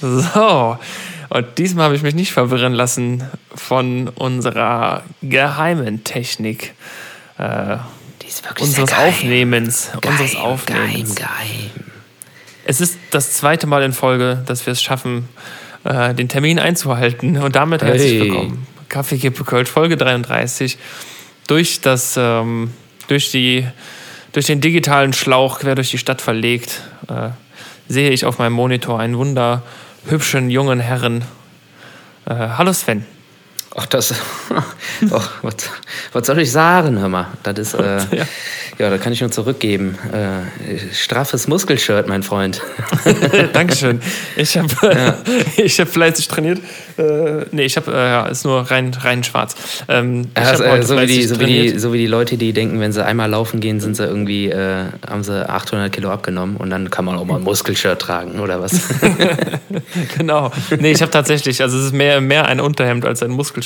So, und diesmal habe ich mich nicht verwirren lassen von unserer geheimen Technik. Äh, Die ist wirklich unseres sehr geheim. Aufnehmens. unseres Geheim, Aufnehmens. Geheim, geheim. Es ist das zweite Mal in Folge, dass wir es schaffen, äh, den Termin einzuhalten. Und damit herzlich Hey. willkommen. Kaffee Kippe Kölsch, Folge 33. Durch das, ähm, durch die, durch den digitalen Schlauch quer durch die Stadt verlegt, äh, sehe ich auf meinem Monitor einen wunderhübschen jungen Herren. Äh, hallo Sven. Ach, das. Ach, was, was soll ich sagen, hör mal? Das ist. Äh, Ja. ja. da kann ich nur zurückgeben. Äh, straffes Muskelshirt, mein Freund. Dankeschön. Ich habe ich hab fleißig trainiert. Äh, nee, ich habe, äh, ja, ist nur rein, rein schwarz. Ähm, Also, äh, so, wie die, so, wie die, so wie die Leute, die denken, wenn sie einmal laufen gehen, sind sie irgendwie, äh, haben sie 800 Kilo abgenommen und dann kann man auch mal ein Muskelshirt tragen oder was? Genau. Nee, ich habe tatsächlich, also es ist mehr, mehr ein Unterhemd als ein Muskelshirt.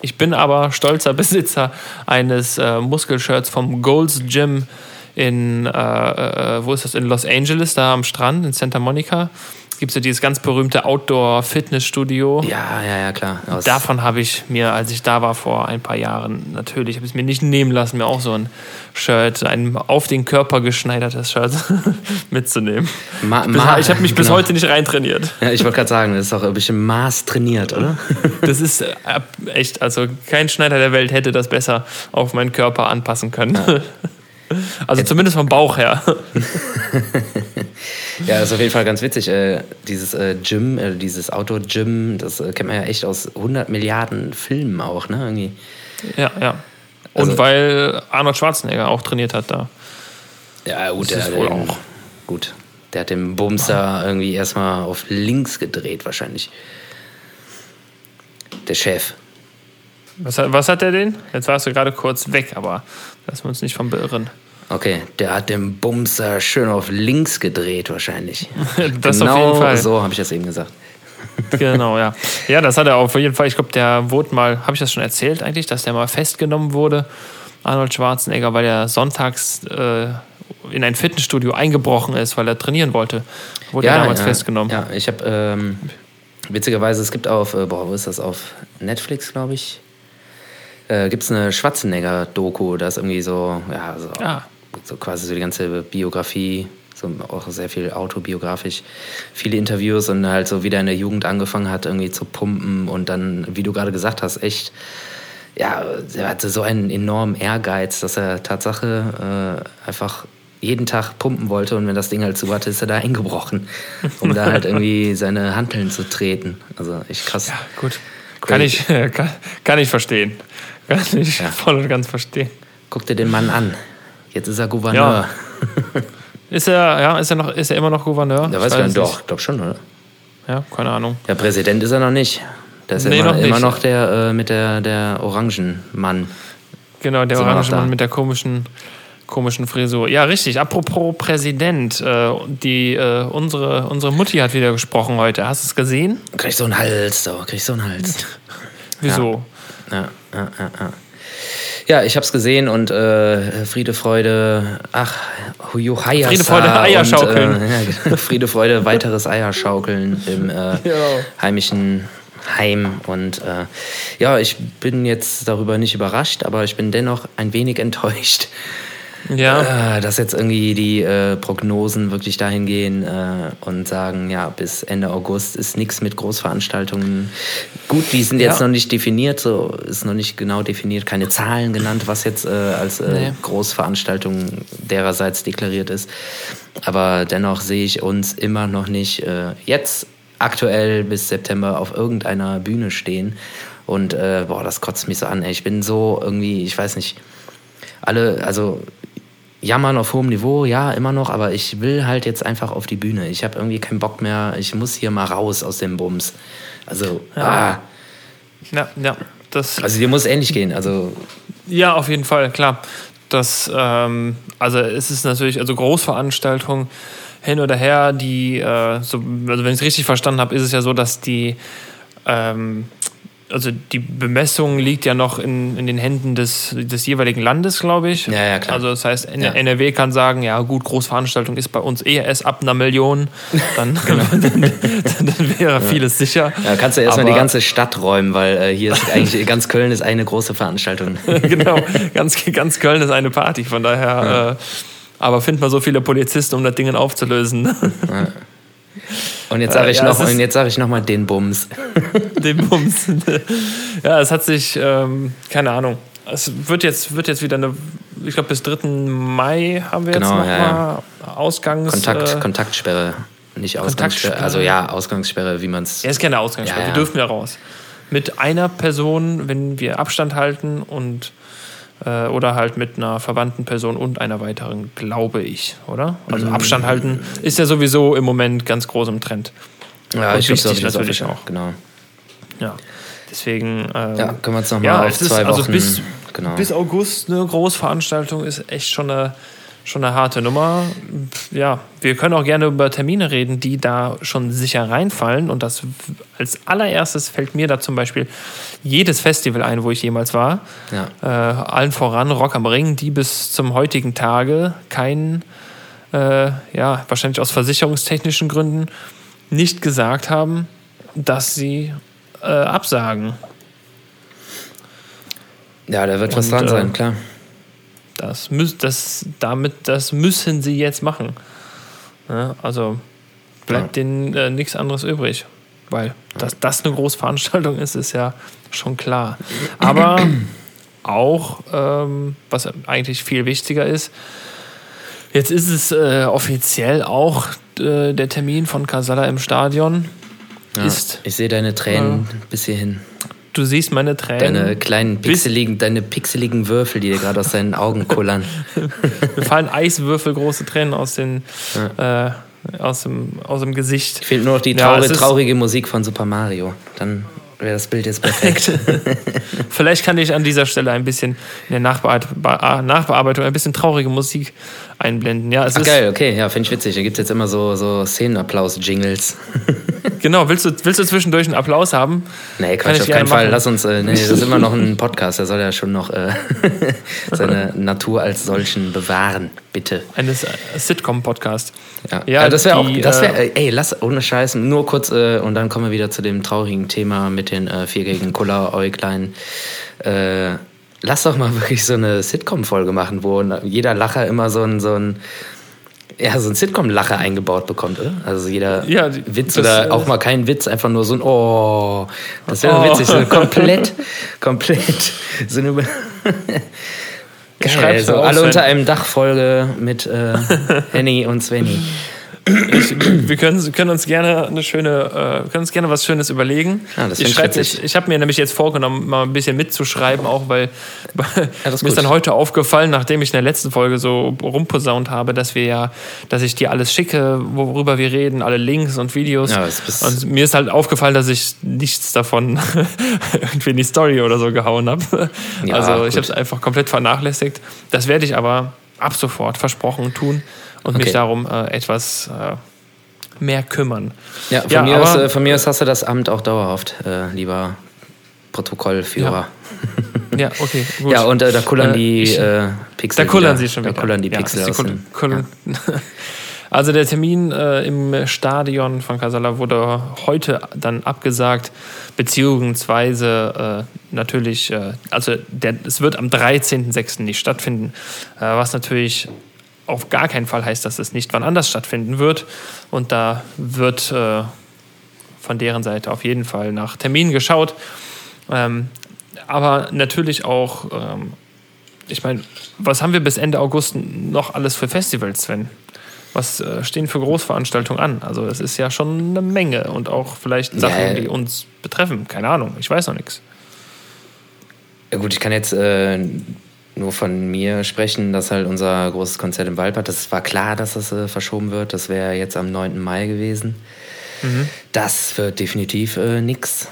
Ich bin aber stolzer Besitzer eines äh, Muskelshirts vom Gold's Gym in, äh, äh, wo ist das, in Los Angeles, da am Strand, in Santa Monica. Gibt es ja dieses ganz berühmte Outdoor-Fitnessstudio. ja, ja, ja, klar. Aus, Davon habe ich mir, als ich da war vor ein paar Jahren, natürlich, habe ich es mir nicht nehmen lassen, mir auch so ein Shirt, ein auf den Körper geschneidertes Shirt mitzunehmen. Ma- ma- ich habe mich bis genau. heute nicht reintrainiert. Ja, ich wollte gerade sagen, das ist doch ein bisschen Maß trainiert, oder? Das ist äh, echt, also kein Schneider der Welt hätte das besser auf meinen Körper anpassen können. Also zumindest vom Bauch her. Ja, das ist auf jeden Fall ganz witzig. Äh, dieses äh, Gym, äh, dieses Outdoor-Gym, das äh, kennt man ja echt aus 100 Milliarden Filmen auch, ne? Irgendwie. Ja, ja. Und Also- weil Arnold Schwarzenegger auch trainiert hat da. Ja, gut, Das der, ist wohl den, auch. Gut. Der hat den Bumser irgendwie erstmal auf links gedreht, wahrscheinlich. Der Chef. Was hat, was hat der denn? Jetzt warst du gerade kurz weg, aber lassen wir uns nicht vom beirren. Okay, der hat den Bumser schön auf links gedreht, wahrscheinlich. Das genau auf jeden Fall. so habe ich das eben gesagt. Genau, ja. Ja, das hat er auf jeden Fall. Ich glaube, der wurde mal, habe ich das schon erzählt eigentlich, dass der mal festgenommen wurde, Arnold Schwarzenegger, weil er sonntags äh, in ein Fitnessstudio eingebrochen ist, weil er trainieren wollte. Wurde er damals ja, festgenommen. Ja, ich habe ähm, witzigerweise, es gibt auf, äh, boah, wo ist das? Auf Netflix, glaube ich. Äh, gibt es eine Schwarzenegger-Doku, da ist irgendwie so, ja, so, Ah. So quasi so die ganze Biografie, so auch sehr viel autobiografisch, viele Interviews und halt so, wie der in der Jugend angefangen hat, irgendwie zu pumpen und dann, wie du gerade gesagt hast, echt, ja, er hatte so einen enormen Ehrgeiz, dass er Tatsache äh, einfach jeden Tag pumpen wollte und wenn das Ding halt zu hatte, ist er da eingebrochen, um da halt irgendwie seine Hanteln zu treten. Also echt krass. Ja, gut. Kann ich, kann, kann ich verstehen. Kann ich Ja. voll und ganz verstehen. Guck dir den Mann an. Jetzt ist er Gouverneur. Ist er, ja, ist er noch, ist er immer noch Gouverneur? Der Ich weiß gar nicht, doch, glaub schon, oder? Ja, keine Ahnung. Ja, Präsident ist er noch nicht. Der ist Nee, immer, noch nicht. immer noch der äh, mit der, der Orangenmann. Genau, der Sind wir noch orange da? Mann mit der komischen, komischen Frisur. Ja, richtig. Apropos Präsident, äh, die, äh, unsere, unsere Mutti hat wieder gesprochen heute. Hast du es gesehen? Krieg ich so einen Hals, so, krieg ich so einen Hals. Wieso? Ja, ja, ja, ja. Ja, ich hab's gesehen und äh, Friede, Freude, ach, Juhayasa Friede, Freude, Eierschaukeln. Und, äh, ja, genau. Friede, Freude, weiteres Eierschaukeln im äh, heimischen Heim. Und äh, ja, ich bin jetzt darüber nicht überrascht, aber ich bin dennoch ein wenig enttäuscht, Ja. äh, dass jetzt irgendwie die äh, Prognosen wirklich dahin gehen äh, und sagen, ja, bis Ende August ist nichts mit Großveranstaltungen. Gut, die sind jetzt Ja. noch nicht definiert, so ist noch nicht genau definiert, keine Zahlen genannt, was jetzt äh, als äh, Nee. Großveranstaltung dererseits deklariert ist. Aber dennoch sehe ich uns immer noch nicht äh, jetzt aktuell bis September auf irgendeiner Bühne stehen. Und boah, das kotzt mich so an. Ey. Ich bin so irgendwie, ich weiß nicht, alle, also jammern auf hohem Niveau, ja, immer noch, aber ich will halt jetzt einfach auf die Bühne. Ich habe irgendwie keinen Bock mehr. Ich muss hier mal raus aus dem Bums. Also, ah, ja, ja. Das, also dir muss ähnlich gehen. Also, Ja, auf jeden Fall, klar. Das, ähm, also es ist natürlich, also Großveranstaltungen hin oder her, die, äh, so, also wenn ich es richtig verstanden habe, ist es ja so, dass die ähm, also die Bemessung liegt ja noch in, in den Händen des, des jeweiligen Landes, glaube ich. Ja, ja, klar. Also das heißt, N Ja. NRW kann sagen, ja gut, Großveranstaltung ist bei uns eh erst ab einer Million. Dann, Genau. dann, dann wäre vieles sicher. Ja, kannst du erstmal die ganze Stadt räumen, weil äh, hier ist eigentlich ganz Köln ist eine große Veranstaltung. genau, ganz, ganz Köln ist eine Party, von daher. Äh, aber find mal so viele Polizisten, um das Ding aufzulösen. Und jetzt sage Äh, ich ja, noch, und jetzt sage ich noch mal den Bums. Den Bums. ja, es hat sich, ähm, keine Ahnung. Es wird jetzt, wird jetzt wieder eine, ich glaube bis 3. Mai haben wir jetzt Genau, noch ja, mal Ausgangs... Kontakt, äh, Kontaktsperre, nicht Ausgangssperre. Also ja, Ausgangssperre, wie man es. Ja, ist keine Ausgangssperre. Ja, ja. Wir dürfen ja raus. Mit einer Person, wenn wir Abstand halten und äh, oder halt mit einer verwandten Person und einer weiteren, glaube ich, oder? Also Mhm. Abstand halten ist ja sowieso im Moment ganz groß im Trend. Ja, Und ich wichtig das natürlich auch. Genau. Ja. Deswegen. Ähm, Ja, können wir uns nochmal ja, auf es ist, zwei Wochen. also bis, genau. bis August eine Großveranstaltung ist echt schon eine, schon eine harte Nummer. Ja, wir können auch gerne über Termine reden, die da schon sicher reinfallen. Und das als allererstes fällt mir da zum Beispiel jedes Festival ein, wo ich jemals war. ja. Äh, allen voran Rock am Ring, die bis zum heutigen Tage keinen, äh, ja, wahrscheinlich aus versicherungstechnischen Gründen, nicht gesagt haben, dass sie äh, absagen. ja, da wird was Und, dran äh, sein, klar. Das, das, damit, das müssen sie jetzt machen. Ja, also bleibt denen äh, nichts anderes übrig. Weil, dass das eine Großveranstaltung ist, ist ja schon klar. Aber auch, ähm, was eigentlich viel wichtiger ist, jetzt ist es äh, offiziell auch äh, der Termin von Casala im Stadion. Ja, Ist, ich sehe deine Tränen bis hierhin. Du siehst meine Tränen. Deine kleinen pixeligen, deine pixeligen Würfel, die dir gerade aus deinen Augen kullern. Mir fallen Eiswürfel, große Tränen aus, den, äh, aus, dem, aus dem Gesicht. Fehlt nur noch die Ja, traurige, ist- traurige Musik von Super Mario. Dann wäre das Bild jetzt perfekt. Vielleicht kann ich an dieser Stelle ein bisschen in der Be- Nachbearbeitung ein bisschen traurige Musik einblenden. Ja, es Ach, ist, geil, okay, ja, finde ich witzig. Da gibt es jetzt immer so, so Szenenapplaus-Jingles. Genau, willst du, willst du zwischendurch einen Applaus haben? Nee, Kann Quatsch, ich auf keinen Fall. machen. Lass uns, äh, nee, das ist immer noch ein Podcast. Der soll ja schon noch äh, seine Natur als solchen bewahren, bitte. Eines äh, Sitcom-Podcast. Ja, Ja, ja das wäre auch, das wäre, äh, ey, lass, ohne Scheiß, nur kurz, äh, und dann kommen wir wieder zu dem traurigen Thema mit den äh, viereckigen Kulleräuglein. Äh, lass doch mal wirklich so eine Sitcom-Folge machen, wo jeder Lacher immer so ein, so ein, ja, so ein Sitcom-Lacher eingebaut bekommt, oder? Also jeder Ja, die- Witz das, oder äh, auch mal kein Witz, einfach nur so ein Oh. Das wäre Oh. witzig, so komplett, komplett so eine Geil, so alle unter einem Dach Folge mit äh, Henny und Svenny. Ich, wir können, können uns gerne eine schöne, äh, können uns gerne was Schönes überlegen. Ja, das ich ich ich, habe mir nämlich jetzt vorgenommen, mal ein bisschen mitzuschreiben, auch weil ist mir ist dann heute aufgefallen, nachdem ich in der letzten Folge so rumposaunt habe, dass wir ja, dass ich dir alles schicke, worüber wir reden, alle Links und Videos. Ja, und mir ist halt aufgefallen, dass ich nichts davon irgendwie in die Story oder so gehauen habe. Ja, also ich habe es einfach komplett vernachlässigt. Das werde ich aber ab sofort versprochen tun und mich Okay. darum äh, etwas äh, mehr kümmern. Ja, von, Ja, mir aber- aus, äh, von mir aus hast du das Amt auch dauerhaft, äh, lieber Protokollführer. Ja, okay, gut. Ja, und äh, da kullern die ich- Pixel. Da kullern wieder. sie schon Da wieder. kullern die Ja, Pixel aus. dem- Also der Termin äh, im Stadion von Casala wurde heute dann abgesagt, beziehungsweise äh, natürlich, äh, also der, es wird am 13.06. nicht stattfinden, was natürlich auf gar keinen Fall heißt, dass es nicht wann anders stattfinden wird. Und da wird äh, von deren Seite auf jeden Fall nach Terminen geschaut. Ähm, aber natürlich auch, ähm, ich meine, was haben wir bis Ende August noch alles für Festivals, Sven? Was äh, stehen für Großveranstaltungen an? Also es ist ja schon eine Menge und auch vielleicht Sachen, Ja. die uns betreffen. Keine Ahnung, ich weiß noch nichts. Ja, gut, ich kann jetzt äh, nur von mir sprechen, dass halt unser großes Konzert im Waldbad, das war klar, dass das äh, verschoben wird. Das wäre jetzt am 9. Mai gewesen. Das wird definitiv äh, nix.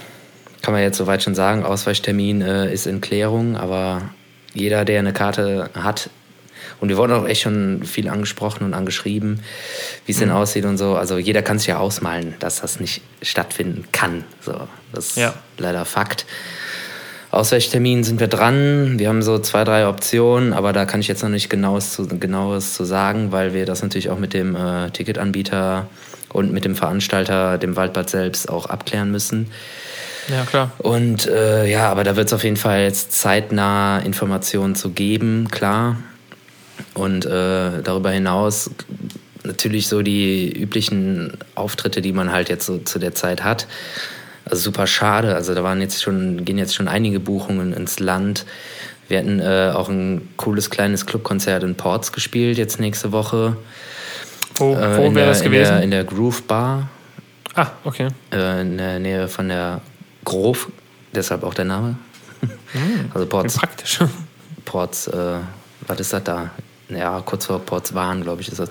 Kann man jetzt soweit schon sagen. Ausweichtermin äh, ist in Klärung, aber jeder, der eine Karte hat, Und wir wurden auch echt schon viel angesprochen und angeschrieben, wie es denn Mhm. aussieht und so. Also jeder kann sich ja ausmalen, dass das nicht stattfinden kann. So, das ist Ja. leider Fakt. Ausweichtermin sind wir dran. Wir haben so zwei, drei Optionen, aber da kann ich jetzt noch nicht genaues zu, genaues zu sagen, weil wir das natürlich auch mit dem äh, Ticketanbieter und mit dem Veranstalter, dem Waldbad selbst, auch abklären müssen. Ja, klar. Und äh, ja, aber da wird es auf jeden Fall jetzt zeitnah Informationen zu geben, klar. Und äh, darüber hinaus natürlich so die üblichen Auftritte, die man halt jetzt so zu der Zeit hat. Also super schade. Also da waren jetzt schon, gehen jetzt schon einige Buchungen ins Land. Wir hatten äh, auch ein cooles kleines Clubkonzert in Ports gespielt jetzt nächste Woche. Wo, Äh, wo wäre der- das gewesen? In der, in der Groove Bar ah, okay. äh, in der Nähe von der Grove, deshalb auch der Name. Also Ports, Praktisch. Ports äh, was ist das da? Ja, kurz vor Ports Waren, glaube ich, ist das.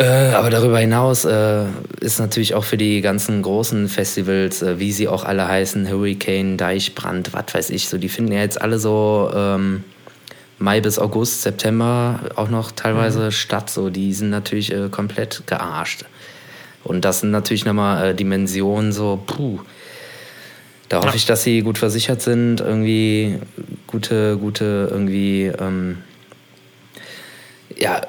Äh, aber darüber hinaus äh, ist natürlich auch für die ganzen großen Festivals, äh, wie sie auch alle heißen, Hurricane, Deichbrand, was weiß ich, so, die finden ja jetzt alle so ähm, Mai bis August, September auch noch teilweise statt. So, die sind natürlich äh, komplett gearscht. Und das sind natürlich nochmal äh, Dimensionen, so, puh. Da hoffe Ja. ich, dass sie gut versichert sind, irgendwie gute, gute, irgendwie, ähm, ja,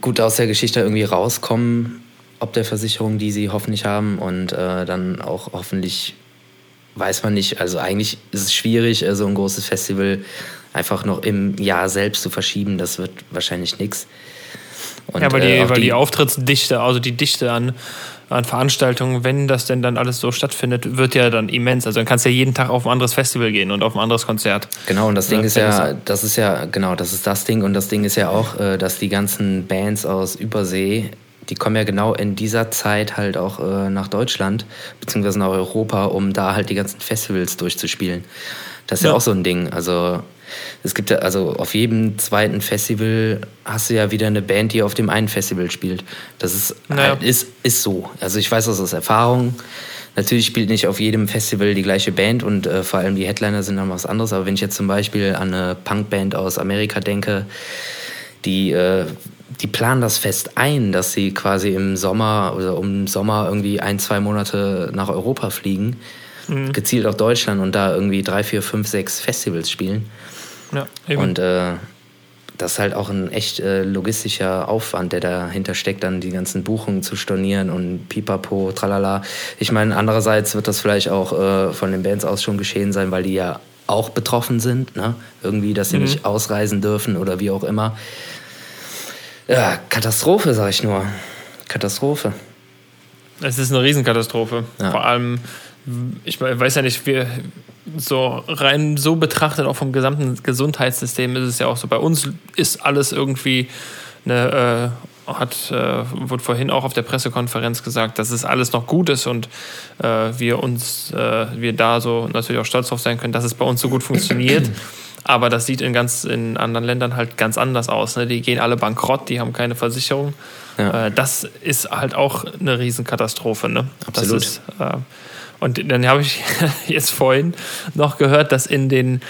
gut aus der Geschichte irgendwie rauskommen, ob der Versicherung, die sie hoffentlich haben und äh, dann auch hoffentlich weiß man nicht, also eigentlich ist es schwierig, äh, so ein großes Festival einfach noch im Jahr selbst zu verschieben, das wird wahrscheinlich nichts. ja, weil, die, äh, weil die, Auftrittsdichte, also die Dichte an, an Veranstaltungen, wenn das denn dann alles so stattfindet, wird ja dann immens. Also dann kannst du ja jeden Tag auf ein anderes Festival gehen und auf ein anderes Konzert. Genau, und das Ding Ja, ist ja, das ist ja, genau, das ist das Ding. Und das Ding ist ja auch, äh, dass die ganzen Bands aus Übersee, die kommen ja genau in dieser Zeit halt auch äh, nach Deutschland, beziehungsweise nach Europa, um da halt die ganzen Festivals durchzuspielen. Das ist ja, Ja. auch so ein Ding. Also es gibt ja, also auf jedem zweiten Festival hast du ja wieder eine Band, die auf dem einen Festival spielt. Das ist, Naja. halt, ist, ist so. Also ich weiß das aus Erfahrung. Natürlich spielt nicht auf jedem Festival die gleiche Band und äh, vor allem die Headliner sind dann was anderes. Aber wenn ich jetzt zum Beispiel an eine Punkband aus Amerika denke, die, äh, die planen das fest ein, dass sie quasi im Sommer oder um Sommer irgendwie ein, zwei Monate nach Europa fliegen, gezielt auf Deutschland und da irgendwie drei, vier, fünf, sechs Festivals spielen. Ja, eben. Und äh, das ist halt auch ein echt äh, logistischer Aufwand, der dahinter steckt, dann die ganzen Buchungen zu stornieren und pipapo, tralala. Ich meine, andererseits wird das vielleicht auch äh, von den Bands aus schon geschehen sein, weil die ja auch betroffen sind, ne? Irgendwie, dass sie nicht ausreisen dürfen oder wie auch immer. Ja, Katastrophe, sag ich nur. Katastrophe. Es ist eine Riesenkatastrophe. Ja. Vor allem, ich weiß ja nicht, wir so rein so betrachtet, auch vom gesamten Gesundheitssystem ist es ja auch so. Bei uns ist alles irgendwie eine, äh, hat, äh, wurde vorhin auch auf der Pressekonferenz gesagt, dass es alles noch gut ist und äh, wir uns, äh, wir da so natürlich auch stolz drauf sein können, dass es bei uns so gut funktioniert. Aber das sieht in ganz in anderen Ländern halt ganz anders aus. Ne? Die gehen alle bankrott, die haben keine Versicherung. Ja. Äh, das ist halt auch eine Riesenkatastrophe. Ne? Absolut. Das ist, äh, und dann habe ich jetzt vorhin noch gehört, dass in den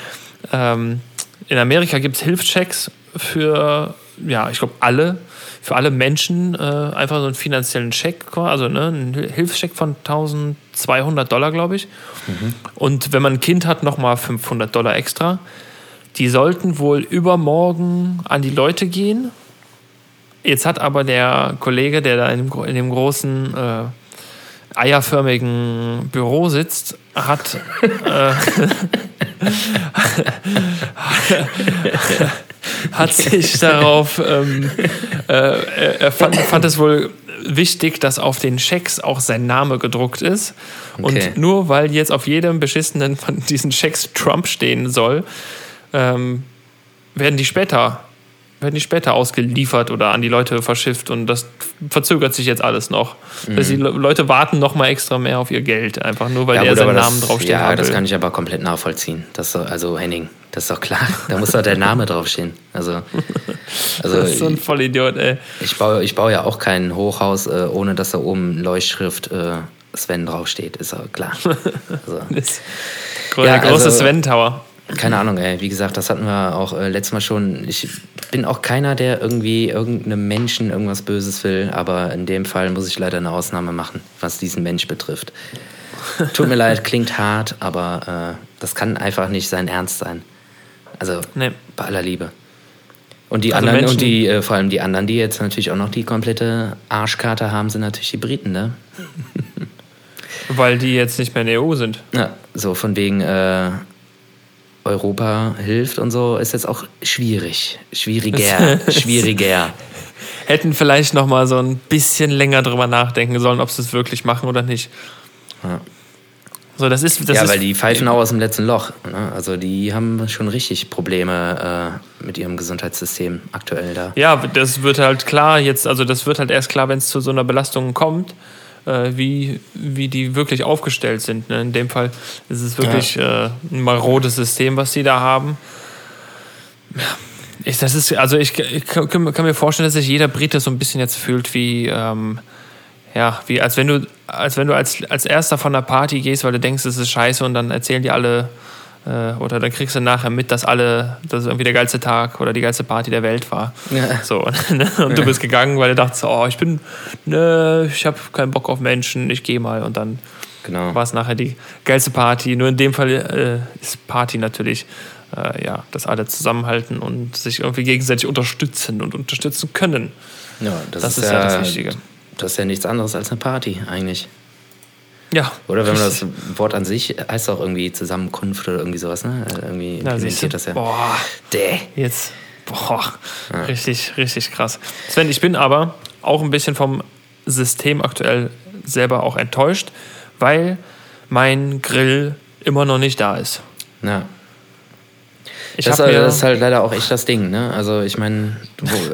ähm, in Amerika gibt es Hilfschecks für, ja, ich glaube, alle, für alle Menschen äh, einfach so einen finanziellen Check, also ne, einen Hilfscheck von 1200 Dollar, glaube ich. Und wenn man ein Kind hat, nochmal 500 Dollar extra. Die sollten wohl übermorgen an die Leute gehen. Jetzt hat aber der Kollege, der da in dem, in dem großen äh, eierförmigen Büro sitzt, hat äh, hat sich darauf ähm, äh, er- fand, fand es wohl wichtig, dass auf den Schecks auch sein Name gedruckt ist. Okay. Und nur weil jetzt auf jedem beschissenen von diesen Schecks Trump stehen soll, ähm, werden die später werden die später ausgeliefert oder an die Leute verschifft und das verzögert sich jetzt alles noch. Also die Le- Leute warten noch mal extra mehr auf ihr Geld, einfach nur weil Ja, er seinen aber Namen das, draufstehen Ja, haben das kann ich aber komplett nachvollziehen. Das doch, also Henning, das ist doch klar. Da muss doch der Name draufstehen. Also, also das ist so ein Vollidiot, ey. ich, baue, ich baue ja auch kein Hochhaus, äh, ohne dass da oben Leuchtschrift äh, Sven draufsteht. Ist auch klar. Also, Das, der Ja, große also- Sven Tower. Keine Ahnung, ey. Wie gesagt, das hatten wir auch äh, letztes Mal schon. Ich bin auch keiner, der irgendwie irgendeinem Menschen irgendwas Böses will, aber in dem Fall muss ich leider eine Ausnahme machen, was diesen Mensch betrifft. Tut mir leid, klingt hart, aber äh, das kann einfach nicht sein Ernst sein. Also Nee. bei aller Liebe. Und die Also anderen, Menschen- und die, äh, vor allem die anderen, die jetzt natürlich auch noch die komplette Arschkarte haben, sind natürlich die Briten, ne? Weil die jetzt nicht mehr in der EU sind. Ja, so von wegen äh, Europa hilft und so ist jetzt auch schwierig. Schwieriger. schwieriger. Hätten vielleicht noch mal so ein bisschen länger drüber nachdenken sollen, ob sie es wirklich machen oder nicht. Ja. So, das ist, das ja, ist, weil die pfeifen auch aus dem letzten Loch. Ne? Also die haben schon richtig Probleme äh, mit ihrem Gesundheitssystem aktuell da. Ja, das wird halt klar jetzt, also das wird halt erst klar, wenn es zu so einer Belastung kommt, äh, wie, wie die wirklich aufgestellt sind. Ne? In dem Fall ist es wirklich äh, ein marodes System, was die da haben. Ja, Ich, das ist, also ich, ich kann, kann mir vorstellen, dass sich jeder Brite so ein bisschen jetzt fühlt wie, ähm, ja, wie als wenn du, als wenn du als, als erster von der Party gehst, weil du denkst, es ist scheiße und dann erzählen die alle oder dann kriegst du nachher mit, dass alle, dass es irgendwie der geilste Tag oder die geilste Party der Welt war. Ja. So, ne? und du bist gegangen, weil du dachtest, oh, ich bin, ne, ich habe keinen Bock auf Menschen, ich gehe mal und dann Genau. war es nachher die geilste Party. Nur in dem Fall äh, ist Party natürlich, äh, ja, dass alle zusammenhalten und sich irgendwie gegenseitig unterstützen und unterstützen können. Ja, das, Das ist, ist ja das Wichtige. Das ist ja nichts anderes als eine Party eigentlich. Ja. Oder wenn man das Wort an sich heißt auch irgendwie Zusammenkunft oder irgendwie sowas, ne? Irgendwie Ja, implementiert das ja. Boah, Däh. jetzt. Boah, richtig, richtig krass. Sven, ich bin aber auch ein bisschen vom System aktuell selber auch enttäuscht, weil mein Grill immer noch nicht da ist. Ja. Ich Das, das ist halt leider auch echt das Ding, ne? Also ich meine,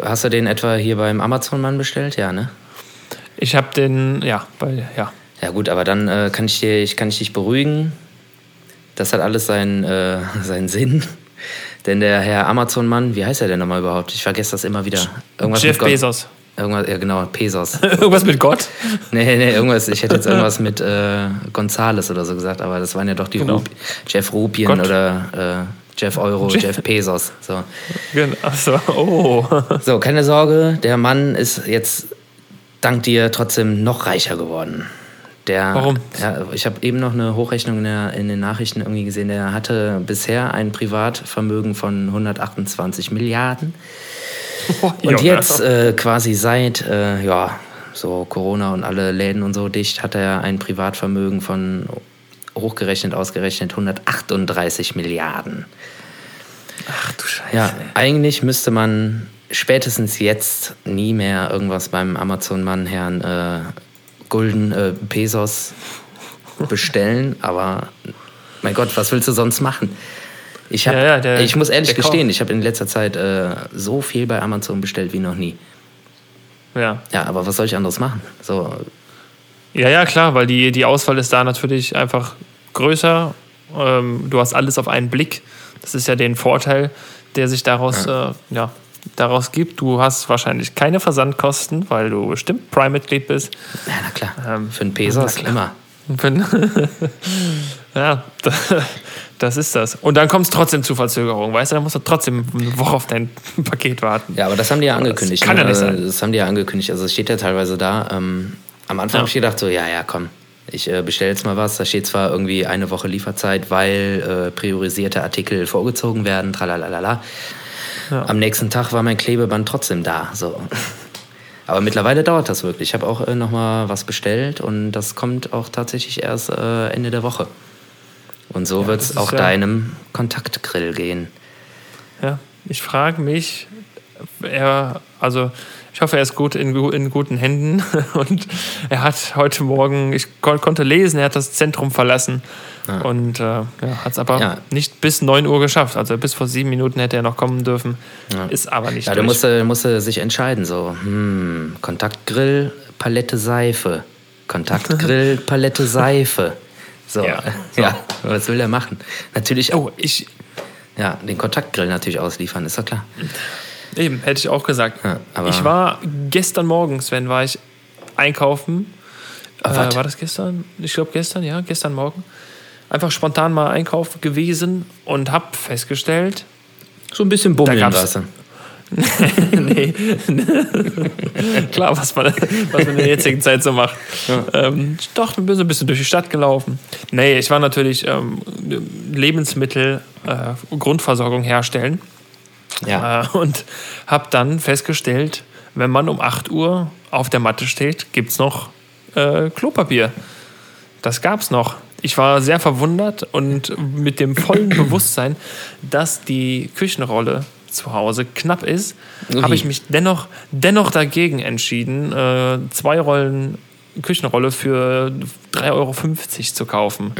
hast du den etwa hier beim Amazon-Mann bestellt? Ja, ne? ich habe den, ja, weil, ja. Ja gut, aber dann äh, kann, ich dir, ich, kann ich dich beruhigen. Das hat alles seinen, äh, seinen Sinn. Denn der Herr Amazon-Mann, wie heißt er denn nochmal überhaupt? Ich vergesse das immer wieder. Irgendwas Jeff mit Gott. Bezos. Irgendwas, ja genau, Pesos. Irgendwas mit Gott? nee, nee, irgendwas. Ich hätte jetzt irgendwas mit äh, Gonzales oder so gesagt, aber das waren ja doch die Genau. Rup Jeff Rupien Gott. oder äh, Jeff Euro, Jeff- Jeff Pesos. So. Genau. Achso, oh. so, keine Sorge, der Mann ist jetzt dank dir trotzdem noch reicher geworden. Der, Warum? Ja, ich habe eben noch eine Hochrechnung in, der, in den Nachrichten irgendwie gesehen. Der hatte bisher ein Privatvermögen von 128 Milliarden. Und Junge. jetzt äh, quasi seit äh, ja, so Corona und alle Läden und so dicht hat er ein Privatvermögen von hochgerechnet, ausgerechnet 138 Milliarden. Ach du Scheiße. Ja, eigentlich müsste man spätestens jetzt nie mehr irgendwas beim Amazon-Mann Herrn äh, Gulden äh, Pesos bestellen, aber mein Gott, was willst du sonst machen? Ich, hab, Ja, ja, der- ich muss ehrlich gestehen, Kauf- ich habe in letzter Zeit äh, so viel bei Amazon bestellt wie noch nie. Ja. Ja, aber was soll ich anderes machen? So, Ja, ja, klar, weil die, die Auswahl ist da natürlich einfach größer. Ähm, du hast alles auf einen Blick. Das ist ja den Vorteil, der sich daraus, ja. Äh, ja, daraus gibt. Du hast wahrscheinlich keine Versandkosten, weil du bestimmt Prime-Mitglied bist. ja, na klar, Ähm, für einen Pesos immer. Ja, das ist das. Und dann kommt es trotzdem zu Verzögerungen, weißt du? Dann musst du trotzdem eine Woche auf dein Paket warten. Ja, aber das haben die ja Aber das angekündigt. kann ja ne? nicht sein. Das haben die ja angekündigt. Also es steht ja teilweise da. Ähm, am Anfang Ja. habe ich gedacht so, ja, ja, komm. Ich äh, bestelle jetzt mal was. Da steht zwar irgendwie eine Woche Lieferzeit, weil äh, priorisierte Artikel vorgezogen werden, tralalala. Ja. Am nächsten Tag war mein Klebeband trotzdem da. So. Aber mittlerweile dauert das wirklich. Ich habe auch äh, noch mal was bestellt und das kommt auch tatsächlich erst äh, Ende der Woche. Und so wird das es auch ja- deinem Kontaktgrill gehen. Ja, ich frage mich, er, also ich hoffe, er ist gut in, in guten Händen und er hat heute Morgen, ich kon konnte lesen, er hat das Zentrum verlassen und äh, ja, hat es aber Ja. nicht bis 9 Uhr geschafft. Also bis vor sieben Minuten hätte er noch kommen dürfen, ist aber nicht Ja, da durch. musste, musste sich entscheiden, so, hm, Kontaktgrill, Palette Seife. Kontaktgrill, Palette Seife. So, Ja, ja, was will der machen? Natürlich, Oh, ich, ja, den Kontaktgrill natürlich ausliefern, ist doch klar. Eben, hätte ich auch gesagt. Ja, ich war gestern Morgen, Sven, war ich einkaufen. Ah, Äh, war das gestern? Ich glaube gestern, ja, gestern Morgen. einfach spontan mal einkaufen gewesen und habe festgestellt, So ein bisschen Da bummeln du. nee. Klar, was man, was man in der jetzigen Zeit so macht. Ähm, doch, ich bin so ein bisschen durch die Stadt gelaufen. Nee, ich war natürlich ähm, Lebensmittel, äh, Grundversorgung herstellen Ja. äh, und habe dann festgestellt, wenn man um 8 Uhr auf der Matte steht, gibt es noch äh, Klopapier. Das gab es noch. Ich war sehr verwundert und mit dem vollen Bewusstsein, dass die Küchenrolle zu Hause knapp ist, habe ich mich dennoch, dennoch dagegen entschieden, äh, zwei Rollen Küchenrolle für 3,50 Euro zu kaufen.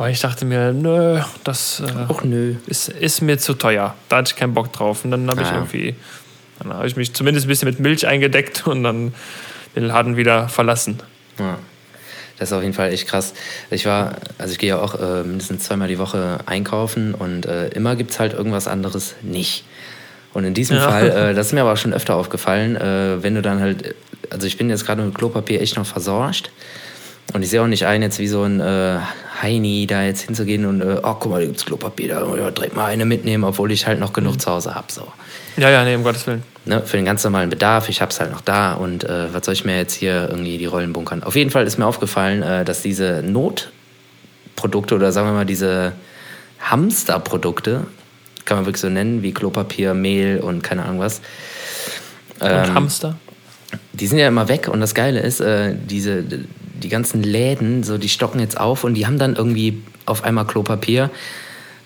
Weil ich dachte mir, nö, das äh, Och nö. ist, ist mir zu teuer. Da hatte ich keinen Bock drauf. Und dann habe ich Ah. irgendwie, dann habe ich mich zumindest ein bisschen mit Milch eingedeckt und dann den Laden wieder verlassen. Ja. Das ist auf jeden Fall echt krass. Ich war, also ich gehe ja auch äh, mindestens zweimal die Woche einkaufen und äh, immer gibt es halt irgendwas anderes nicht. Und in diesem Ja. Fall, äh, das ist mir aber auch schon öfter aufgefallen, äh, wenn du dann halt, also ich bin jetzt gerade mit Klopapier echt noch versorgt und ich sehe auch nicht ein, jetzt wie so ein äh, Heini da jetzt hinzugehen und, äh, oh guck mal, da gibt's Klopapier, da ja, direkt mal eine mitnehmen, obwohl ich halt noch genug Mhm. zu Hause habe. So. Ja, ja, nee, um Gottes Willen. ne, für den ganz normalen Bedarf. Ich habe es halt noch da und äh, was soll ich mir jetzt hier irgendwie die Rollen bunkern? Auf jeden Fall ist mir aufgefallen, äh, dass diese Notprodukte oder sagen wir mal diese Hamsterprodukte, kann man wirklich so nennen, wie Klopapier, Mehl und keine Ahnung was, Und Ähm, Hamster? die sind ja immer weg und das Geile ist, äh, diese, die ganzen Läden, so die stocken jetzt auf und die haben dann irgendwie auf einmal Klopapier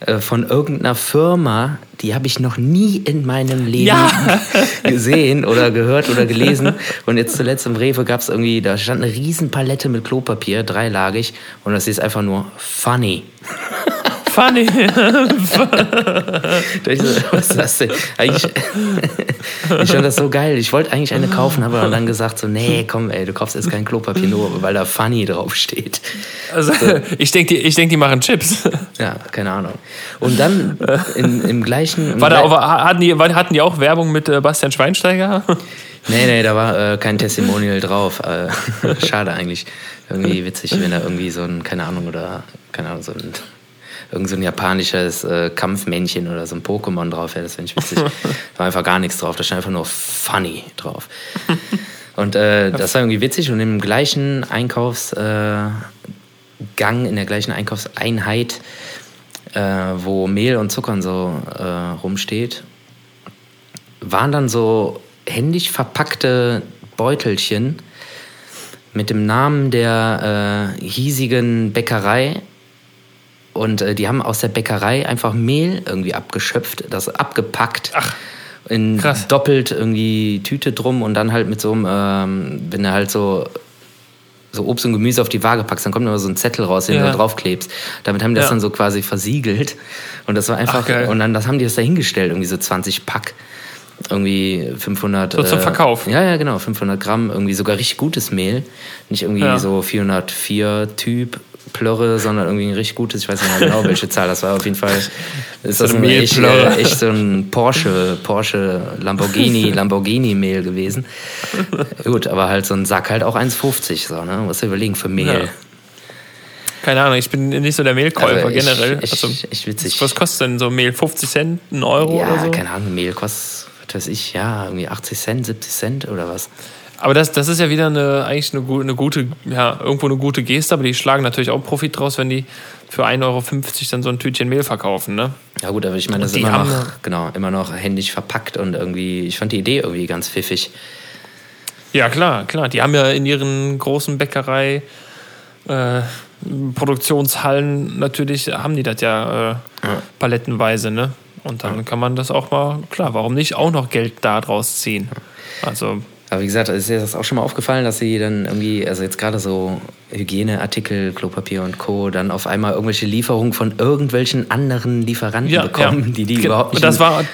äh, von irgendeiner Firma, die habe ich noch nie in meinem Leben Ja. gesehen oder gehört oder gelesen. Und jetzt zuletzt im Rewe gab es irgendwie, da stand eine riesen Palette mit Klopapier, dreilagig, und das ist einfach nur funny. Funny. So, Was ist das denn? Eigentlich, ich fand das so geil. Ich wollte eigentlich eine kaufen, aber dann gesagt so, nee, komm, ey, du kaufst jetzt kein Klopapier, nur weil da funny draufsteht. Also, ich denke, die, ich denk, die machen Chips. Ja, keine Ahnung. Und dann in, im gleichen. Im War da, hatten, die, hatten die auch Werbung mit äh, Bastian Schweinsteiger? Nee, nee, da war äh, kein Testimonial drauf. Äh, schade eigentlich. Irgendwie witzig, wenn da irgendwie so ein, keine Ahnung, oder, keine Ahnung, so ein, irgend so ein japanisches äh, Kampfmännchen oder so ein Pokémon drauf wäre. Das finde ich witzig. Da war einfach gar nichts drauf. Da stand einfach nur funny drauf. Und äh, das war irgendwie witzig. Und im gleichen Einkaufsgang, äh, in der gleichen Einkaufseinheit, äh, wo Mehl und Zucker und so äh, rumsteht, waren dann so händisch verpackte Beutelchen mit dem Namen der äh, hiesigen Bäckerei. Und äh, die haben aus der Bäckerei einfach Mehl irgendwie abgeschöpft, das abgepackt. Ach, in krass. doppelt irgendwie Tüte drum und dann halt mit so einem, ähm, wenn du halt so so Obst und Gemüse auf die Waage packst, dann kommt immer so ein Zettel raus, den Ja. du da draufklebst. Damit haben die das Ja. dann so quasi versiegelt. Und das war einfach, Ach, und dann das haben die das da hingestellt, irgendwie so 20 Pack. Irgendwie 500. So zum Verkauf. Ja, ja, genau, 500 Gramm, irgendwie sogar richtig gutes Mehl. Nicht irgendwie Ja. so 404 Typ Plörre, sondern irgendwie ein richtig gutes, ich weiß nicht mehr genau, welche Zahl das war. Auf jeden Fall ist So das ein echt, Mehlplörre. äh, echt so ein Porsche, Porsche, Lamborghini, Lamborghini-Mehl gewesen. Gut, aber halt so ein Sack halt auch 1,50, so, ne? Muss du überlegen für Mehl. Ja. Keine Ahnung, ich bin nicht so der Mehlkäufer Also ich- generell. ich- also, echt witzig. Was kostet denn so Mehl? 50 Cent, ein Euro Ja, oder so? keine Ahnung, Mehl kostet, was weiß ich, ja, irgendwie 80 Cent, 70 Cent oder was. Aber das, das ist ja wieder eine, eigentlich eine, eine gute, ja, irgendwo eine gute Geste, aber die schlagen natürlich auch Profit draus, wenn die für 1,50 Euro dann so ein Tütchen Mehl verkaufen, ne? Ja gut, aber ich meine, das ist immer noch, genau, immer noch händisch verpackt und irgendwie, ich fand die Idee irgendwie ganz pfiffig. Ja, klar, klar. Die haben ja in ihren großen Bäckerei äh, Produktionshallen natürlich, haben die das ja, äh, palettenweise, ne? Und dann kann man das auch mal, klar, warum nicht auch noch Geld da draus ziehen? Also, Aber wie gesagt, ist dir das auch schon mal aufgefallen, dass sie dann irgendwie, also jetzt gerade so Hygieneartikel, Klopapier und Co., dann auf einmal irgendwelche Lieferungen von irgendwelchen anderen Lieferanten ja, bekommen, ja. die die überhaupt nicht. Das war,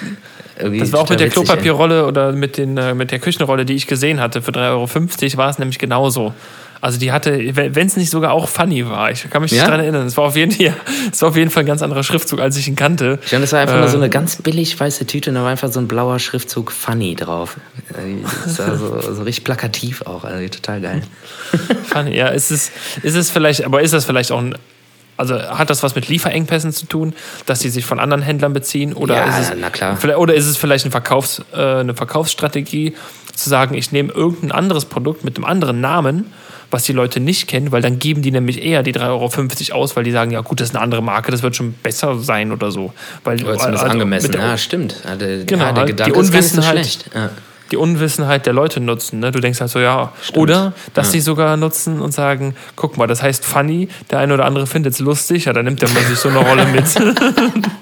das war auch mit der. Klopapierrolle oder mit, den, äh, mit der Küchenrolle, die ich gesehen hatte, für 3,50 Euro war es nämlich genauso. Also die hatte, wenn es nicht sogar auch funny war, ich kann mich Ja? nicht daran erinnern, es war, auf jeden, ja, es war auf jeden Fall ein ganz anderer Schriftzug, als ich ihn kannte. Ich fand, das war einfach nur so Äh, eine ganz billig weiße Tüte und da war einfach so ein blauer Schriftzug Funny drauf. Äh, Das war so, so richtig plakativ auch, also total geil. Funny, ja, ist es, ist es vielleicht, aber ist das vielleicht auch ein Also hat das was mit Lieferengpässen zu tun, dass sie sich von anderen Händlern beziehen? Oder, Ja, ist, es, na klar. vielleicht- oder ist es vielleicht ein Verkaufs, äh, eine Verkaufsstrategie, zu sagen, ich nehme irgendein anderes Produkt mit einem anderen Namen, was die Leute nicht kennen, weil dann geben die nämlich eher die 3,50 Euro aus, weil die sagen, ja gut, das ist eine andere Marke, das wird schon besser sein oder so. Weil, Oder zumindest also angemessen. der- Ja, stimmt. Ja, der, Genau, ja, der Gedanke die Unwissenheit. schlecht. Ja. die Unwissenheit der Leute nutzen. Ne? Du denkst halt so, ja. Stimmt. Oder, dass Ja. sie sogar nutzen und sagen, guck mal, das heißt funny, der eine oder andere findet es lustig, ja, dann nimmt er mal sich so eine Rolle mit.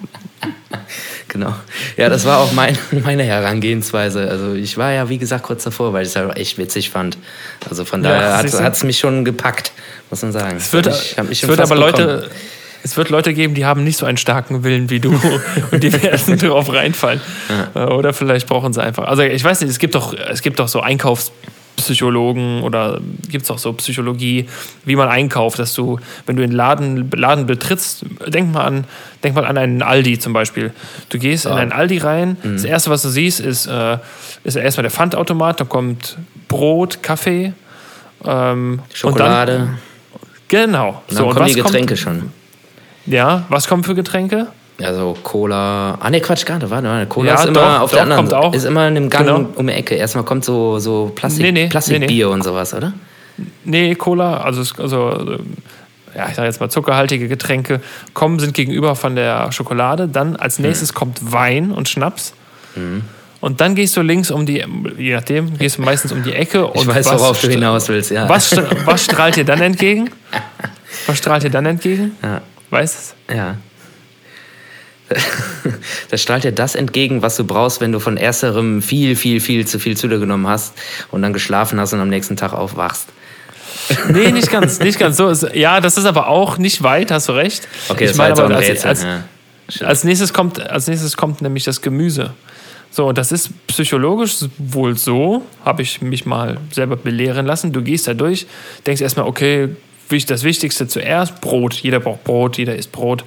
Genau. Ja, das war auch mein, meine Herangehensweise. Also ich war ja, wie gesagt, kurz davor, weil ich es halt echt witzig fand. Also von Ja, daher hat es mich schon gepackt, muss man sagen. Es wird, ich hab mich es wird aber bekommen. Leute, es wird Leute geben, die haben nicht so einen starken Willen wie du und die werden drauf reinfallen. Äh, Oder vielleicht brauchen sie einfach. Also ich weiß nicht, es gibt doch, es gibt doch so Einkaufspsychologen oder gibt es auch so Psychologie, wie man einkauft, dass du, wenn du den Laden, Laden betrittst, denk mal an, denk mal an einen Aldi zum Beispiel. Du gehst in einen Aldi rein, das erste, was du siehst, ist, äh, ist erstmal der Pfandautomat, da kommt Brot, Kaffee. Ähm, Schokolade. Und dann, genau. Und dann kommen was die Getränke kommt, schon. Ja, was kommen für Getränke? Also Cola. Ah ne, Quatsch, gar nicht. Warte, warte. Cola Ja, ist immer doch, auf der anderen kommt auch. Ist immer in einem Gang Genau. um die Ecke. Erstmal kommt so, so Plastik, Nee, nee, Plastikbier nee, und sowas, oder? Nee, Cola, also, es- also ja, ich sage jetzt mal zuckerhaltige Getränke, kommen, sind gegenüber von der Schokolade. Dann als nächstes kommt Wein und Schnaps. Und dann gehst du links um die, je nachdem, gehst du meistens um die Ecke. Und Ich weiß, was worauf du hinaus willst, ja. Was, was strahlt dir dann entgegen? Was strahlt dir dann entgegen? Ja. Weißt du? Ja. Das strahlt dir das entgegen, was du brauchst, wenn du von ersterem viel, viel, viel zu viel zu dir genommen hast und dann geschlafen hast und am nächsten Tag aufwachst. Nee, nicht ganz, nicht ganz so. Ist- Ja, das ist aber auch nicht weit, hast du recht. Okay, ich das war meine ein aber, als, Rätsel. als, ja. Als nächstes kommt, als nächstes kommt nämlich das Gemüse. So, das ist psychologisch wohl so, habe ich mich mal selber belehren lassen. Du gehst da durch, denkst erstmal, okay, das Wichtigste zuerst, Brot. Jeder braucht Brot, jeder isst Brot.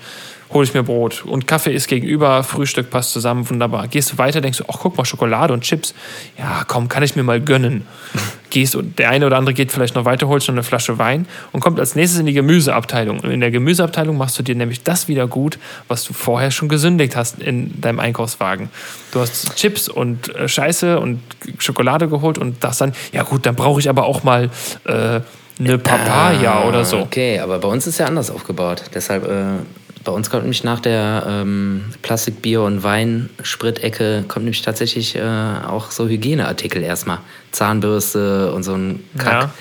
Hol ich mir Brot. Und Kaffee ist gegenüber, Frühstück passt zusammen, wunderbar. Gehst du weiter, denkst du, ach guck mal, Schokolade und Chips. Ja, komm, kann ich mir mal gönnen. Gehst und der eine oder andere geht vielleicht noch weiter, holst noch eine Flasche Wein und kommt als nächstes in die Gemüseabteilung. Und in der Gemüseabteilung machst du dir nämlich das wieder gut, was du vorher schon gesündigt hast in deinem Einkaufswagen. Du hast Chips und äh, Scheiße und Schokolade geholt und das dann, ja gut, dann brauche ich aber auch mal äh, eine Papaya Ah, oder so. Okay, aber bei uns ist ja anders aufgebaut. Deshalb, äh, bei uns kommt nämlich nach der ähm, Plastikbier- und Weinsprittecke kommt nämlich tatsächlich äh, auch so Hygieneartikel erstmal. Zahnbürste und so ein Kack. Ja.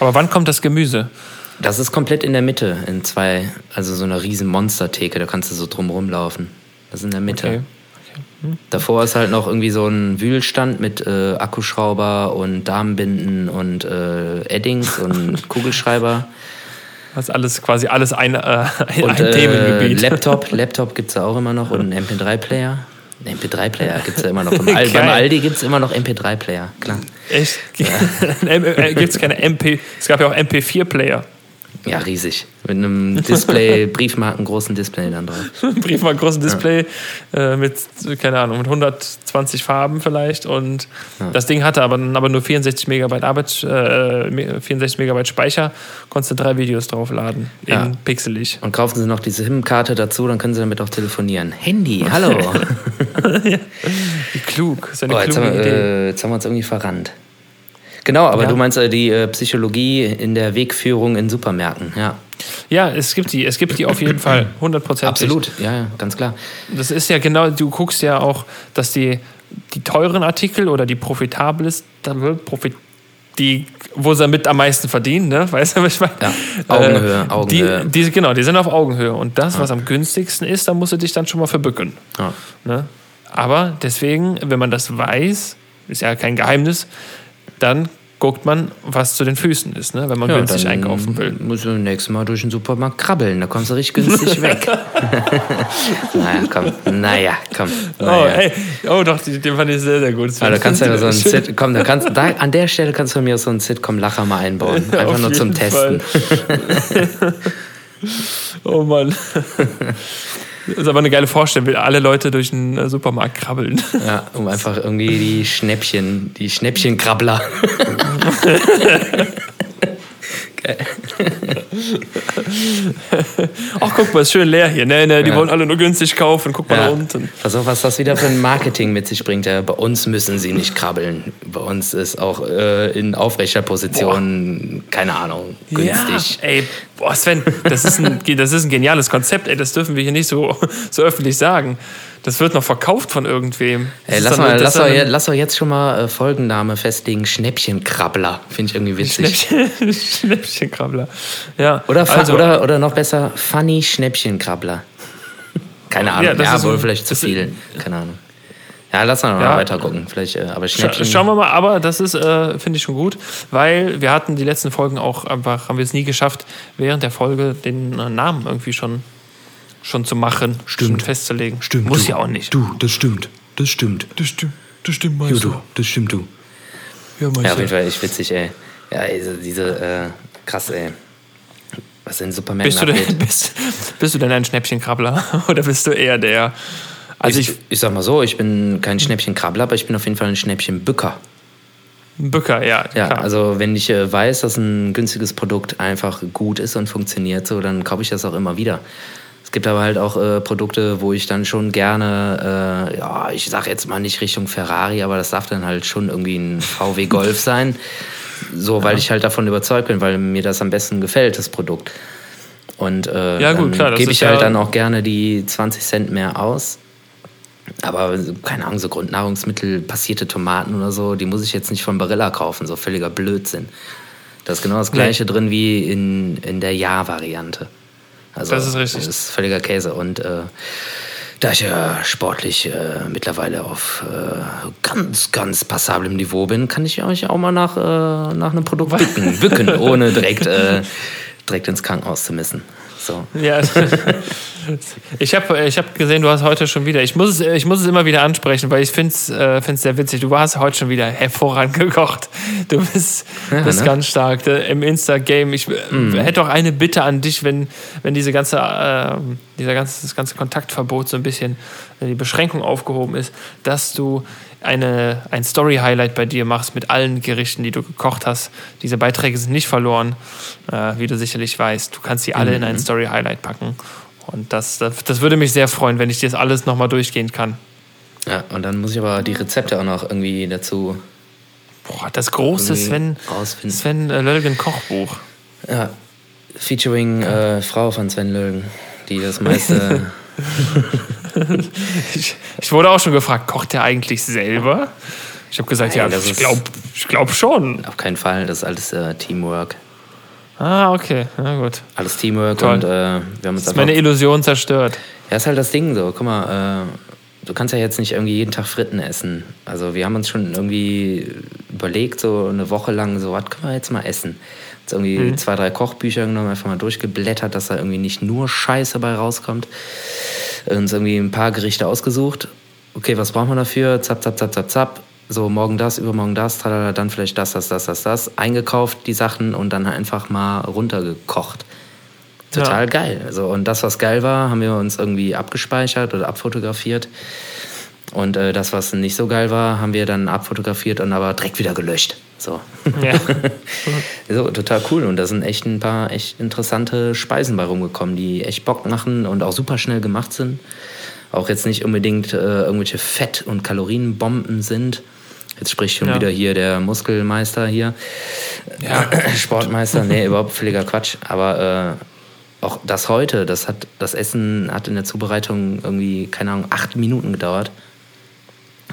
Aber wann kommt das Gemüse? Das ist komplett in der Mitte, in zwei, also so einer riesen Monstertheke, da kannst du so drum rumlaufen. Das ist in der Mitte. Okay. Davor ist halt noch irgendwie so ein Wühlstand mit äh, Akkuschrauber und Darmbinden und äh, Eddings und Kugelschreiber. Das ist alles quasi alles ein, äh, ein Und äh, Themengebiet. Laptop, Laptop gibt es auch immer noch und einen MP3-Player. Einen MP3-Player gibt es ja immer noch. Im Al beim Aldi gibt es immer noch MP3-Player, klar. Echt? Gibt es keine MP? Es gab ja auch MP4-Player. Ja, riesig. Mit einem Display, Briefmarken, großen Display dann drauf. Brief mal großen Display äh, mit, keine Ahnung, mit 120 Farben vielleicht. Und das Ding hatte aber, aber nur 64 Megabyte Arbeits, äh, me- 64 Megabyte Speicher, konntest du drei Videos draufladen. In Ja. pixelig. Und kaufen Sie noch diese SIM-Karte dazu, dann können Sie damit auch telefonieren. Handy, hallo. Wie klug. Das ist eine Oh, jetzt, kluge haben wir, Idee. äh, jetzt haben wir uns irgendwie verrannt. Genau, aber Ja. du meinst äh, die äh, Psychologie in der Wegführung in Supermärkten, ja. Ja, es gibt die. Es gibt die auf jeden Fall. 100%. Absolut, ja, ja, ganz klar. Das ist ja genau, du guckst ja auch, dass die, die teuren Artikel oder die profitables, profit, die, wo sie damit am meisten verdienen, ne? Weißt du, was ich meine? Ja, Augenhöhe, Augenhöhe. Die, die, genau, die sind auf Augenhöhe. Und das, was am günstigsten ist, da musst du dich dann schon mal verbücken. Ja. Ne? Aber deswegen, wenn man das weiß, ist ja kein Geheimnis, dann guckt man, was zu den Füßen ist, ne? wenn man Ja, günstig einkaufen will. Musst du nächstes Mal durch den Supermarkt krabbeln, da kommst du richtig günstig weg. naja, komm, naja, komm. Oh, Naja. ey, oh doch, die, die fand ich sehr, sehr gut. Da kannst du ja so ein. Sit komm, da kannst, da, an der Stelle kannst du mir so einen Sitcom-Lacher mal einbauen. Einfach nur zum Testen. Oh Mann. Das ist aber eine geile Vorstellung, wie alle Leute durch den äh, Supermarkt krabbeln. Ja, um einfach irgendwie die Schnäppchen, die Schnäppchenkrabbler. Geil. Ach, guck mal, ist schön leer hier. Nee, nee, die Ja. wollen alle nur günstig kaufen. Guck mal Ja. da unten. Pass auf, was das wieder für ein Marketing mit sich bringt. Ja, bei uns müssen sie nicht krabbeln. Bei uns ist auch äh, in aufrechter Position, keine Ahnung, günstig. Ja, ey, boah, Sven, das ist, ein, das ist ein geniales Konzept, ey, das dürfen wir hier nicht so, so öffentlich sagen. Das wird noch verkauft von irgendwem. Ey, lass, mal, lass, doch, lass doch jetzt schon mal äh, Folgenname festlegen: Schnäppchenkrabbler. Finde ich irgendwie witzig. Schnäppchen, Schnäppchenkrabbler. Ja, Oder, also, oder, oder noch besser, Funny Schnäppchenkrabbler. Keine Ahnung, Ja, ja, das ist wohl ein- vielleicht zu viel. Keine Ahnung. Ja, lass mal, Ja. mal weiter gucken. Vielleicht, äh, aber Scha schauen wir mal, aber das ist, äh, finde ich schon gut, weil wir hatten die letzten Folgen auch einfach, haben wir es nie geschafft, während der Folge den äh, Namen irgendwie schon, schon zu machen, schon festzulegen. Stimmt. Muss du, ja auch nicht. Du, das stimmt. Das stimmt. Das stimmt, das stimmt, Jo, du, das stimmt, du. Ja, Ja, auf jeden Fall echt witzig, ey. Ja, ey, so diese, äh, krass, ey. Was in Supermärkten Bist du, denn, bist, bist du denn ein Schnäppchenkrabbler oder bist du eher der? Also ich, ich, ich sag mal so, ich bin kein Schnäppchenkrabbler, aber ich bin auf jeden Fall ein Schnäppchenbücker. Bücker, ja. Ja, klar. also wenn ich äh, weiß, dass ein günstiges Produkt einfach gut ist und funktioniert so, dann kaufe ich das auch immer wieder. Es gibt aber halt auch äh, Produkte, wo ich dann schon gerne, äh, ja, ich sag jetzt mal nicht Richtung Ferrari, aber das darf dann halt schon irgendwie ein VW Golf sein. So, weil ich halt davon überzeugt bin, weil mir das am besten gefällt, das Produkt. Und äh, Ja, gut, klar, gebe ich halt ja- dann auch gerne die 20 Cent mehr aus. Aber keine Ahnung, so Grundnahrungsmittel, passierte Tomaten oder so, die muss ich jetzt nicht von Barilla kaufen, so völliger Blödsinn. Da ist genau das gleiche drin wie in, in der Ja-Variante. Also, Das ist richtig. Das ist völliger Käse. Und äh, da ich ja sportlich äh, mittlerweile auf äh, ganz, ganz passablem Niveau bin, kann ich euch auch mal nach, äh, nach einem Produkt bücken, bücken ohne direkt, äh, direkt ins Krankenhaus zu müssen. So. Ja, ich habe ich hab gesehen, du hast heute schon wieder, ich muss es, ich muss es immer wieder ansprechen, weil ich finde es äh, find's sehr witzig. Du hast heute schon wieder hervorragend gekocht. Du bist, Ja, bist ne? ganz stark äh, im Insta-Game. Ich äh, hätte auch eine Bitte an dich, wenn, wenn diese ganze, äh, dieser ganze, das ganze Kontaktverbot so ein bisschen, wenn die Beschränkung aufgehoben ist, dass du eine, ein Story-Highlight bei dir machst mit allen Gerichten, die du gekocht hast. Diese Beiträge sind nicht verloren, äh, wie du sicherlich weißt. Du kannst sie alle in ein Story-Highlight packen. Und das, das, das würde mich sehr freuen, wenn ich das alles nochmal durchgehen kann. Ja, und dann muss ich aber die Rezepte auch noch irgendwie dazu Boah, das große Sven, rausfinden. Sven äh, Löllgen Kochbuch. Ja, featuring äh, Frau von Sven Lögen, die das meiste. Ich, ich wurde auch schon gefragt, kocht der eigentlich selber? Ich habe gesagt, Nein, ja, das ich glaube ich glaub schon. auf keinen Fall, das ist alles äh, Teamwork. Ah, okay, na gut. Alles Teamwork Toll. und äh, wir haben uns Das ist meine Illusion zerstört. Ja, ist halt das Ding so. Guck mal, äh, du kannst ja jetzt nicht irgendwie jeden Tag Fritten essen. Also wir haben uns schon irgendwie überlegt, so eine Woche lang, so was können wir jetzt mal essen. Jetzt irgendwie Mhm. zwei, drei Kochbücher genommen, einfach mal durchgeblättert, dass da irgendwie nicht nur Scheiße bei rauskommt. Uns irgendwie ein paar Gerichte ausgesucht. Okay, was brauchen wir dafür? Zap, zap, zap, zap, zap. So, morgen das, übermorgen das, tralala, dann vielleicht das, das, das, das, das. Eingekauft, die Sachen und dann einfach mal runtergekocht. Total geil. Also, und das, was geil war, haben wir uns irgendwie abgespeichert oder abfotografiert. Und äh, das, was nicht so geil war, haben wir dann abfotografiert und aber direkt wieder gelöscht. So. Ja. so, total cool. Und da sind echt ein paar echt interessante Speisen bei rumgekommen, die echt Bock machen und auch super schnell gemacht sind. Auch jetzt nicht unbedingt äh, irgendwelche Fett- und Kalorienbomben sind. Jetzt spricht schon Ja. wieder hier der Muskelmeister hier. Ja. Sportmeister, nee, überhaupt völliger Quatsch. Aber äh, auch das heute, das hat das Essen hat in der Zubereitung irgendwie, keine Ahnung, acht Minuten gedauert.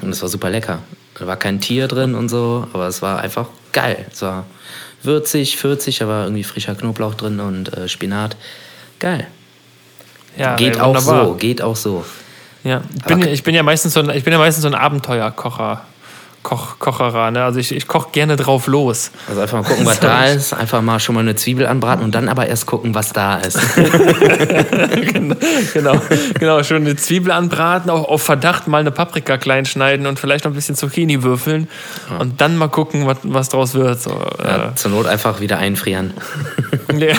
Und es war super lecker. Da war kein Tier drin und so, aber es war einfach geil. Es war würzig, 40, da war irgendwie frischer Knoblauch drin und äh, Spinat. Geil. Ja, geht ey, auch so, geht auch so. Ja, ich bin, ich bin ja meistens so ein, ich bin ja meistens so ein Abenteuerkocher. Koch, Kocherer, ne? Also ich, ich koche gerne drauf los. Also einfach mal gucken, was da ist, einfach mal schon mal eine Zwiebel anbraten und dann aber erst gucken, was da ist. genau, genau, schon eine Zwiebel anbraten, auch auf Verdacht mal eine Paprika klein schneiden und vielleicht noch ein bisschen Zucchini würfeln und dann mal gucken, was, was draus wird. So, Ja, zur Not einfach wieder einfrieren. äh,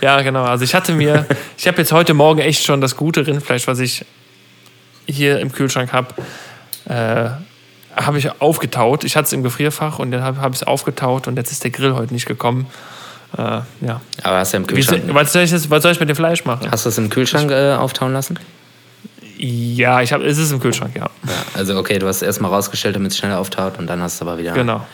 ja, genau. Also ich hatte mir, ich habe jetzt heute Morgen echt schon das gute Rindfleisch, was ich hier im Kühlschrank habe, äh, habe ich aufgetaut. Ich hatte es im Gefrierfach und dann habe hab ich es aufgetaut und jetzt ist der Grill heute nicht gekommen. Äh, ja. Aber hast du im Wie, Kühlschrank. was, soll ich was soll ich mit dem Fleisch machen? Hast du es im Kühlschrank äh, auftauen lassen? Ja, ich habe, es ist im Kühlschrank, ja. Ja, also okay, du hast es erstmal rausgestellt, damit es schneller auftaut und dann hast du aber wieder. Genau.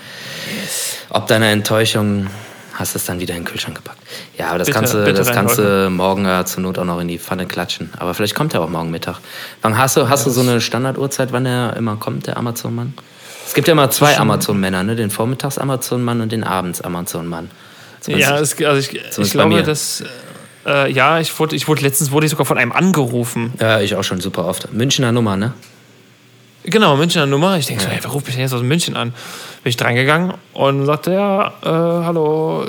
Ob deiner Enttäuschung hast du es dann wieder in den Kühlschrank gepackt. Ja, aber das Bitte- kannst du, das reinholen. morgen ja zur Not auch noch in die Pfanne klatschen. Aber vielleicht kommt er auch morgen Mittag. Wann hast du, hast du so eine Standarduhrzeit, wann er immer kommt, der Amazon-Mann? Es gibt ja immer zwei Amazon-Männer, ne? Den Vormittags-Amazon-Mann und den Abends-Amazon-Mann. Ja, es, also ich, ich glaube, dass. Äh, ja, ich wurde, ich wurde letztens wurde ich sogar von einem angerufen. ja, ich auch schon super oft. Münchner Nummer, ne? Genau, Münchner Nummer. Ich denke so, hey, wer ruft mich denn jetzt aus München an? Bin ich reingegangen und sagte, ja, äh, hallo,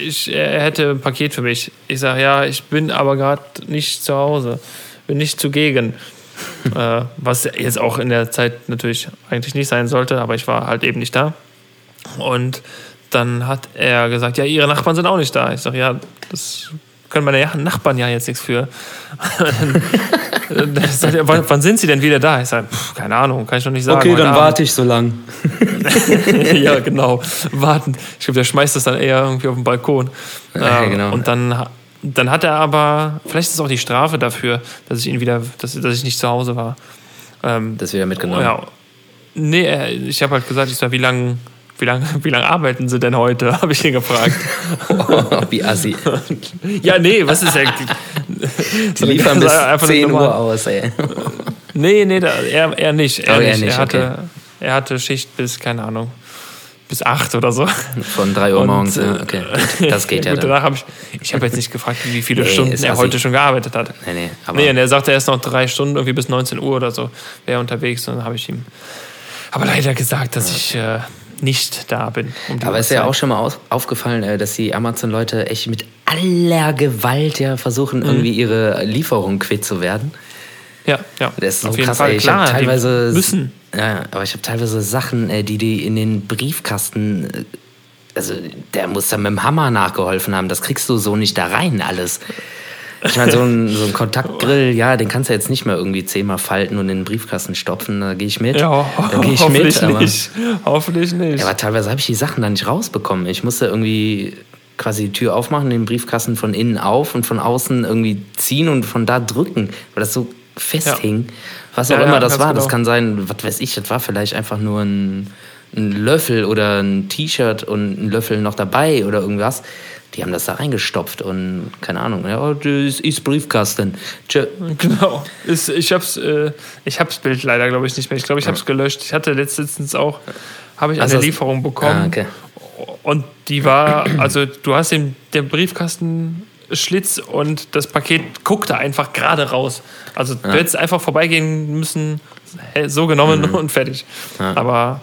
ich, er hätte ein Paket für mich. Ich sage, ja, ich bin aber gerade nicht zu Hause, bin nicht zugegen. äh, was jetzt auch in der Zeit natürlich eigentlich nicht sein sollte, aber ich war halt eben nicht da. Und dann hat er gesagt, ja, ihre Nachbarn sind auch nicht da. Ich sage, ja, das können meine Nachbarn ja jetzt nichts für. Dann sagt wann, wann sind sie denn wieder da? Ich sage, keine Ahnung, kann ich noch nicht sagen. heute Abend. ich so lang. ja, genau. Warten. Ich glaube, der schmeißt das dann eher irgendwie auf den Balkon. Ja, Ähm, genau. Und dann, dann hat er aber, vielleicht ist es auch die Strafe dafür, dass ich ihn wieder, dass, dass ich nicht zu Hause war. Ähm, Das wieder mitgenommen. ja. Nee, er- ich habe halt gesagt, ich sag, wie lange wie lang, wie lang arbeiten sie denn heute? Habe ich ihn gefragt. Wie assi. ja, nee, was ist er? Die liefern bis Einfach nur 10 normal. Uhr aus, ey. Nee, nee, da, er, er nicht. Er, Oh, er nicht. nicht, er, hatte, er hatte Schicht bis, keine Ahnung, bis acht oder so. Von 3 Uhr Und, morgens. äh, ja, okay, das geht ja Gut, dann. danach habe ich, ich habe jetzt nicht gefragt, wie viele Nee, Stunden er heute schon gearbeitet hat. Nee, nee, aber Nee, und er sagte, er ist noch drei Stunden, irgendwie bis 19 Uhr oder so, wäre er unterwegs. Und dann habe ich ihm aber leider gesagt, dass ich äh, nicht da bin. um Aber ist ja auch schon mal aus, aufgefallen, äh, dass die Amazon-Leute echt mit aller Gewalt ja versuchen, Mhm. irgendwie ihre Lieferung quitt zu werden. Ja, ja. Das ist so auf krass. Fall. ey. Ich Klar, teilweise müssen. Ja, aber ich habe teilweise Sachen, äh, die die in den Briefkasten. äh, Also der muss da mit dem Hammer nachgeholfen haben. Das kriegst du so nicht da rein alles. Ich meine, so ein, so ein Kontaktgrill, ja, den kannst du jetzt nicht mehr irgendwie zehnmal falten und in den Briefkasten stopfen. Da gehe ich mit. Ja, da gehe ich hoffentlich mit. Aber, nicht. Hoffentlich nicht. ja, aber teilweise habe ich die Sachen da nicht rausbekommen. Ich musste irgendwie quasi die Tür aufmachen, den Briefkasten von innen auf und von außen irgendwie ziehen und von da drücken, weil das so festhing. Was auch Ja, immer ja, das war. Das genau. kann sein, was weiß ich, das war vielleicht einfach nur ein, ein Löffel oder ein T-Shirt und ein Löffel noch dabei oder irgendwas. Die haben das da reingestopft und keine Ahnung. Ja, oh, das ist Briefkasten. Tschö. Genau. Ist, ich hab's, äh, ich hab's Bild leider, glaube ich, nicht mehr. Ich glaube, ich hab's gelöscht. Ich hatte letztens auch, habe ich Also eine das- Lieferung bekommen. Ah, okay. Und die war, also du hast den, der Briefkasten Schlitz und das Paket guckte einfach gerade raus. Also du hättest einfach vorbeigehen müssen, so genommen Mhm. und fertig. Aber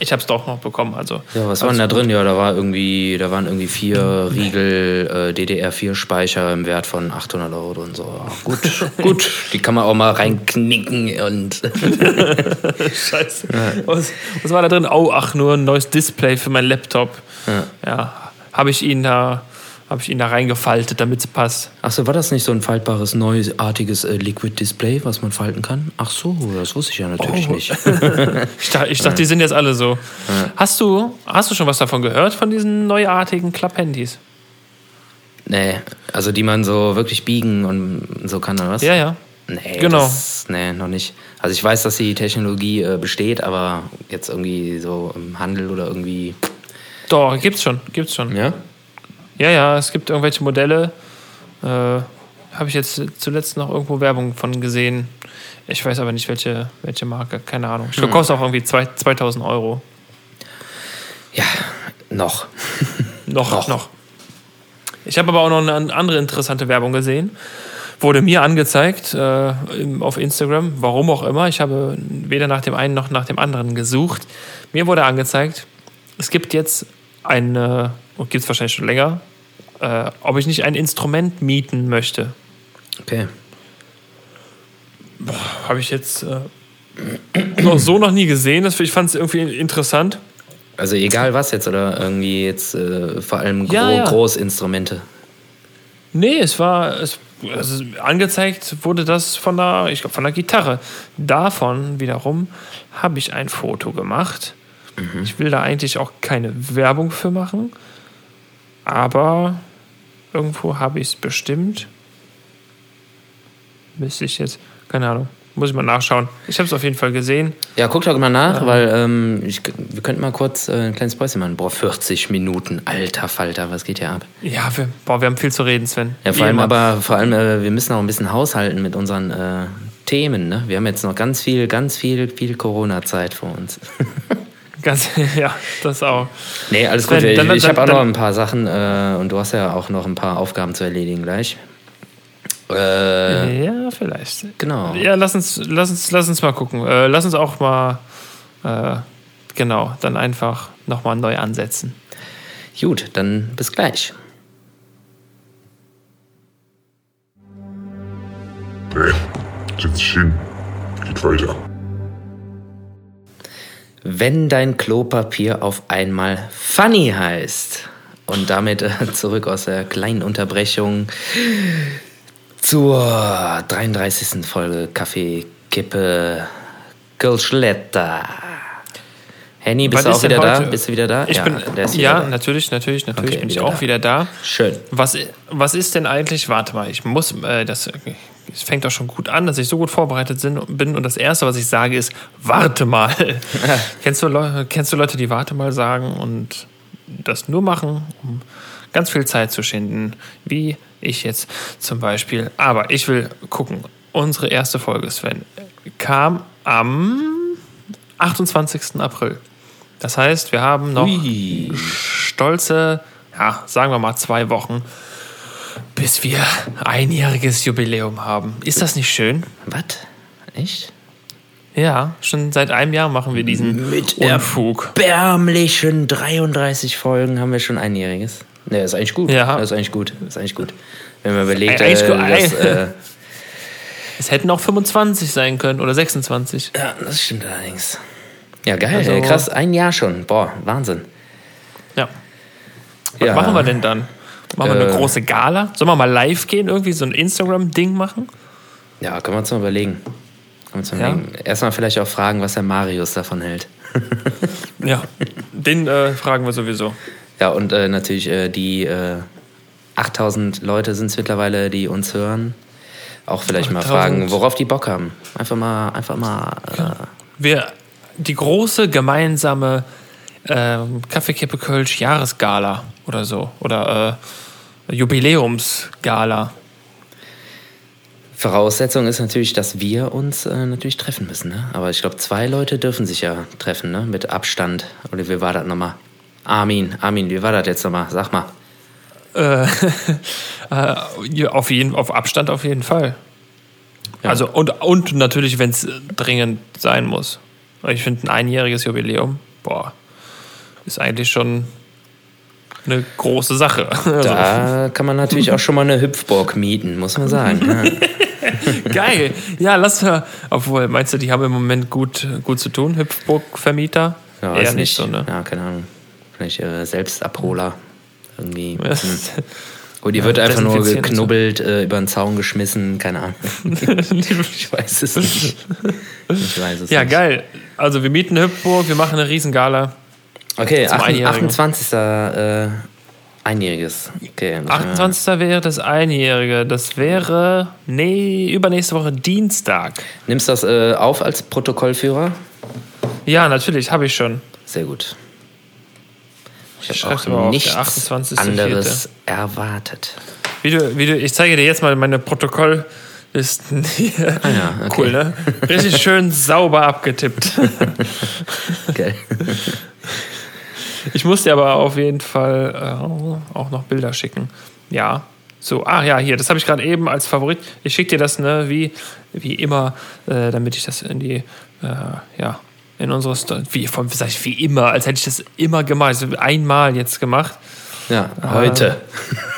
ich habe es doch noch bekommen. Also, Ja, was war denn da drin? Ja, da war irgendwie, da waren irgendwie vier Riegel äh, DDR4 Speicher im Wert von 800 Euro und so. Ja, Gut, gut. Die kann man auch mal reinknicken und Scheiße. Was, was war da drin? Oh, ach, nur ein neues Display für meinen Laptop. Ja, habe ich ihn da, habe ich ihn da reingefaltet, damit es passt. Ach so, war das nicht so ein faltbares, neuartiges äh, Liquid Display, was man falten kann? Ach so, das wusste ich ja natürlich Oh. nicht. Ich dachte, ich dachte die sind jetzt alle so. Hast du, hast du schon was davon gehört von diesen neuartigen Klapphandys? nee, also die man so wirklich biegen und so kann, oder was? Ja, ja. Nee, Genau. Das, nee, noch nicht. Also ich weiß, dass die Technologie äh, besteht, aber jetzt irgendwie so im Handel oder irgendwie. Doch, gibt's schon, gibt's schon. Ja? Ja, ja, es gibt irgendwelche Modelle. Äh, Habe ich jetzt zuletzt noch irgendwo Werbung von gesehen. Ich weiß aber nicht, welche, welche Marke. Keine Ahnung. Ich glaube, kostet auch irgendwie zwei, 2000 Euro. Ja, noch. Noch, Noch. noch. Ich habe aber auch noch eine andere interessante Werbung gesehen. Wurde mir angezeigt äh, auf Instagram, warum auch immer. Ich habe weder nach dem einen noch nach dem anderen gesucht. Mir wurde angezeigt, es gibt jetzt eine, und gibt es wahrscheinlich schon länger, äh, ob ich nicht ein Instrument mieten möchte. Okay. Habe ich jetzt äh, noch so noch nie gesehen. Das, ich fand es irgendwie interessant. Also egal was jetzt oder irgendwie jetzt äh, vor allem gro Ja, ja. Großinstrumente. Nee, es war es, also angezeigt wurde das von der, ich glaube von der Gitarre. Davon wiederum habe ich ein Foto gemacht. Ich will da eigentlich auch keine Werbung für machen. aber irgendwo habe ich es bestimmt. Müsste ich jetzt, keine Ahnung, muss ich mal nachschauen. Ich habe es auf jeden Fall gesehen. Ja, guck doch mal nach, weil ähm, ich, wir könnten mal kurz äh, ein kleines Päuschen machen. Boah, 40 Minuten, alter Falter, was geht hier ab? Ja, wir, boah, wir haben viel zu reden, Sven. Ja, vor Wie allem immer. aber, vor allem, äh, wir müssen auch ein bisschen haushalten mit unseren äh, Themen, ne? Wir haben jetzt noch ganz viel, ganz viel, viel Corona-Zeit vor uns. Ganz, ja, das auch. nee, alles gut. Ich, dann- ich habe auch noch ein paar Sachen äh, und du hast ja auch noch ein paar Aufgaben zu erledigen gleich. Äh, Ja, vielleicht. genau. Ja, lass uns, lass uns, lass uns mal gucken. Äh, lass uns auch mal, äh, genau, dann einfach nochmal neu ansetzen. Gut, dann bis gleich. Nee, setz dich hin. Geht weiter. Wenn dein Klopapier auf einmal funny heißt. Und damit äh, zurück aus der kleinen Unterbrechung zur 33. Folge Kaffee, Kippe, Kölschletter. Henny, bist Was du auch wieder da? Bist du wieder da? Ich bin, ist wieder ja, da. natürlich, natürlich, natürlich Okay, bin ich auch da. wieder da. Schön. Was, was ist denn eigentlich, warte mal, ich muss, äh, das, es fängt doch schon gut an, dass ich so gut vorbereitet bin und das Erste, was ich sage, ist, warte mal. kennst, du Leu kennst du Leute, die warte mal sagen und das nur machen, um ganz viel Zeit zu schinden, wie ich jetzt zum Beispiel. Aber ich will gucken, unsere erste Folge, Sven, kam am 28. April. Das heißt, wir haben noch Ui. stolze, ja, sagen wir mal zwei Wochen, bis wir einjähriges Jubiläum haben. Ist das nicht schön? Was? Echt? Ja, schon seit einem Jahr machen wir diesen Mit Unfug. Erbärmlichen 33 Folgen haben wir schon einjähriges. Ne, ist eigentlich gut. Ja. Das ist eigentlich gut. Das ist eigentlich gut. Wenn man überlegt, äh, dass, äh, Es hätten auch 25 sein können oder 26. Ja, das stimmt allerdings. Ja, geil. Also- krass, ein Jahr schon. Boah, Wahnsinn. Ja. Was Ja. machen wir denn dann? Machen wir eine Äh. große Gala? Sollen wir mal live gehen, irgendwie so ein Instagram-Ding machen? Ja, können wir uns mal überlegen. Können wir uns mal Ja. überlegen. Erstmal vielleicht auch fragen, was der Marius davon hält. Ja, den äh, fragen wir sowieso. Ja, und äh, natürlich äh, die äh, 8000 Leute sind es mittlerweile, die uns hören. Auch vielleicht mal 8000. fragen, worauf die Bock haben. Einfach mal, einfach mal. Äh, Wir, die große gemeinsame Kaffeekippe Kölsch Jahresgala oder so. Oder äh, Jubiläumsgala. Voraussetzung ist natürlich, dass wir uns äh, natürlich treffen müssen. Ne? Aber ich glaube, zwei Leute dürfen sich ja treffen, ne? Mit Abstand. Oder wie war das nochmal? Armin, Armin, wie war das jetzt nochmal? Sag mal. Äh, äh, auf, jeden, auf Abstand auf jeden Fall. Ja. Also und, und natürlich, wenn es dringend sein muss. Ich finde, ein einjähriges Jubiläum, boah, ist eigentlich schon eine große Sache. Also, Da kann man natürlich auch schon mal eine Hüpfburg mieten, muss man sagen. ne? geil. Ja, lass mal. Obwohl, meinst du, die haben im Moment gut, gut zu tun, Hüpfburg-Vermieter? Ja, Eher weiß nicht so, ne? Ja, keine Ahnung. Vielleicht äh, Selbstabholer. Irgendwie. Ja. Hm. Oder die wird einfach nur und so. geknubbelt, äh, über den Zaun geschmissen, keine Ahnung. ich weiß es nicht. Ich weiß es Ja, nicht. geil. Also wir mieten Hüpfburg, wir machen eine Riesengala. Okay, Zum 28. Einjährigen. 28. Äh, Einjähriges. Okay, muss ich mal- 28. wäre das Einjährige. Das wäre, nee, übernächste Woche Dienstag. Nimmst du das äh, auf als Protokollführer? Ja, natürlich, habe ich schon. Sehr gut. Ich habe auch nichts 28.04.. anderes erwartet. Wie du, wie du, ich zeige dir jetzt mal meine Protokolllisten hier. Ah ja, okay. Cool, ne? Richtig schön sauber abgetippt. Geil. Ich muss dir aber auf jeden Fall äh, auch noch Bilder schicken. Ja. So, ah ja, hier, das habe ich gerade eben als Favorit. Ich schicke dir das, ne, wie, wie immer, äh, damit ich das in die, äh, ja, in unsere Story, wie, von, sag ich, wie immer, als hätte ich das immer gemacht. Also einmal jetzt gemacht. Ja, heute.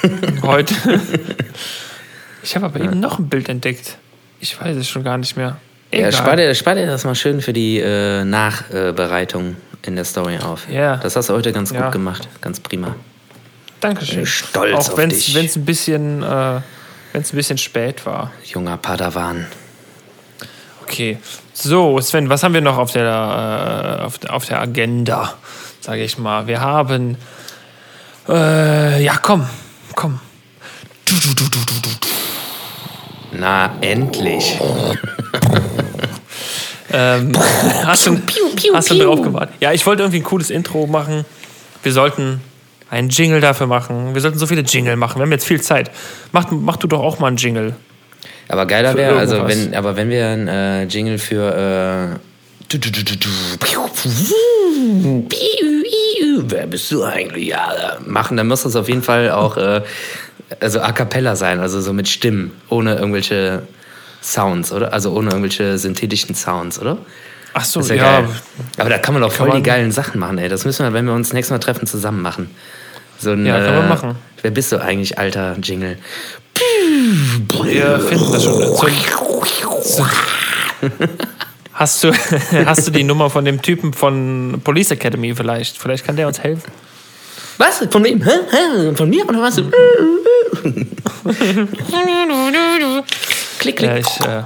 Heute. ich habe aber eben noch ein Bild entdeckt. Ich weiß es schon gar nicht mehr. Ja, Egal. spar dir, spar dir das mal schön für die äh, Nachbereitung in der Story auf. Ja. Das hast du heute ganz Ja. gut gemacht. Ganz prima. Dankeschön. bin stolz Auch auf wenn es ein bisschen, äh, wenn's ein bisschen spät war. Junger Padawan. Okay. So, Sven, was haben wir noch auf der, äh, auf, auf der Agenda, sage ich mal? Wir haben Äh, ja, komm, komm. Du, du, du, du, du, du. Na, endlich. Ähm, hast du, hast du drauf gewartet? Ja, ich wollte irgendwie ein cooles Intro machen. Wir sollten einen Jingle dafür machen. Wir sollten so viele Jingle machen. Wir haben jetzt viel Zeit. Mach, mach du doch auch mal einen Jingle. Aber geiler wäre, also wenn, aber wenn wir einen äh, Jingle für äh, Wer bist du eigentlich? Ja, machen, dann muss das auf jeden Fall auch äh, also a cappella sein, also so mit Stimmen, ohne irgendwelche Sounds, oder? Also ohne irgendwelche synthetischen Sounds, oder? Ach so, ja. geil. Aber da kann man doch voll man- die geilen Sachen machen, ey. Das müssen wir, wenn wir uns nächstes Mal treffen, zusammen machen. So ein, Ja, können wir äh, machen. Wer bist du eigentlich, alter Jingle? Wir finden das schon. So, so. Hast du, hast du die Nummer von dem Typen von Police Academy vielleicht? Vielleicht kann der uns helfen. Was? Von wem? Hä? Hä? Von mir oder was? klick, klick. Ja, ich, äh,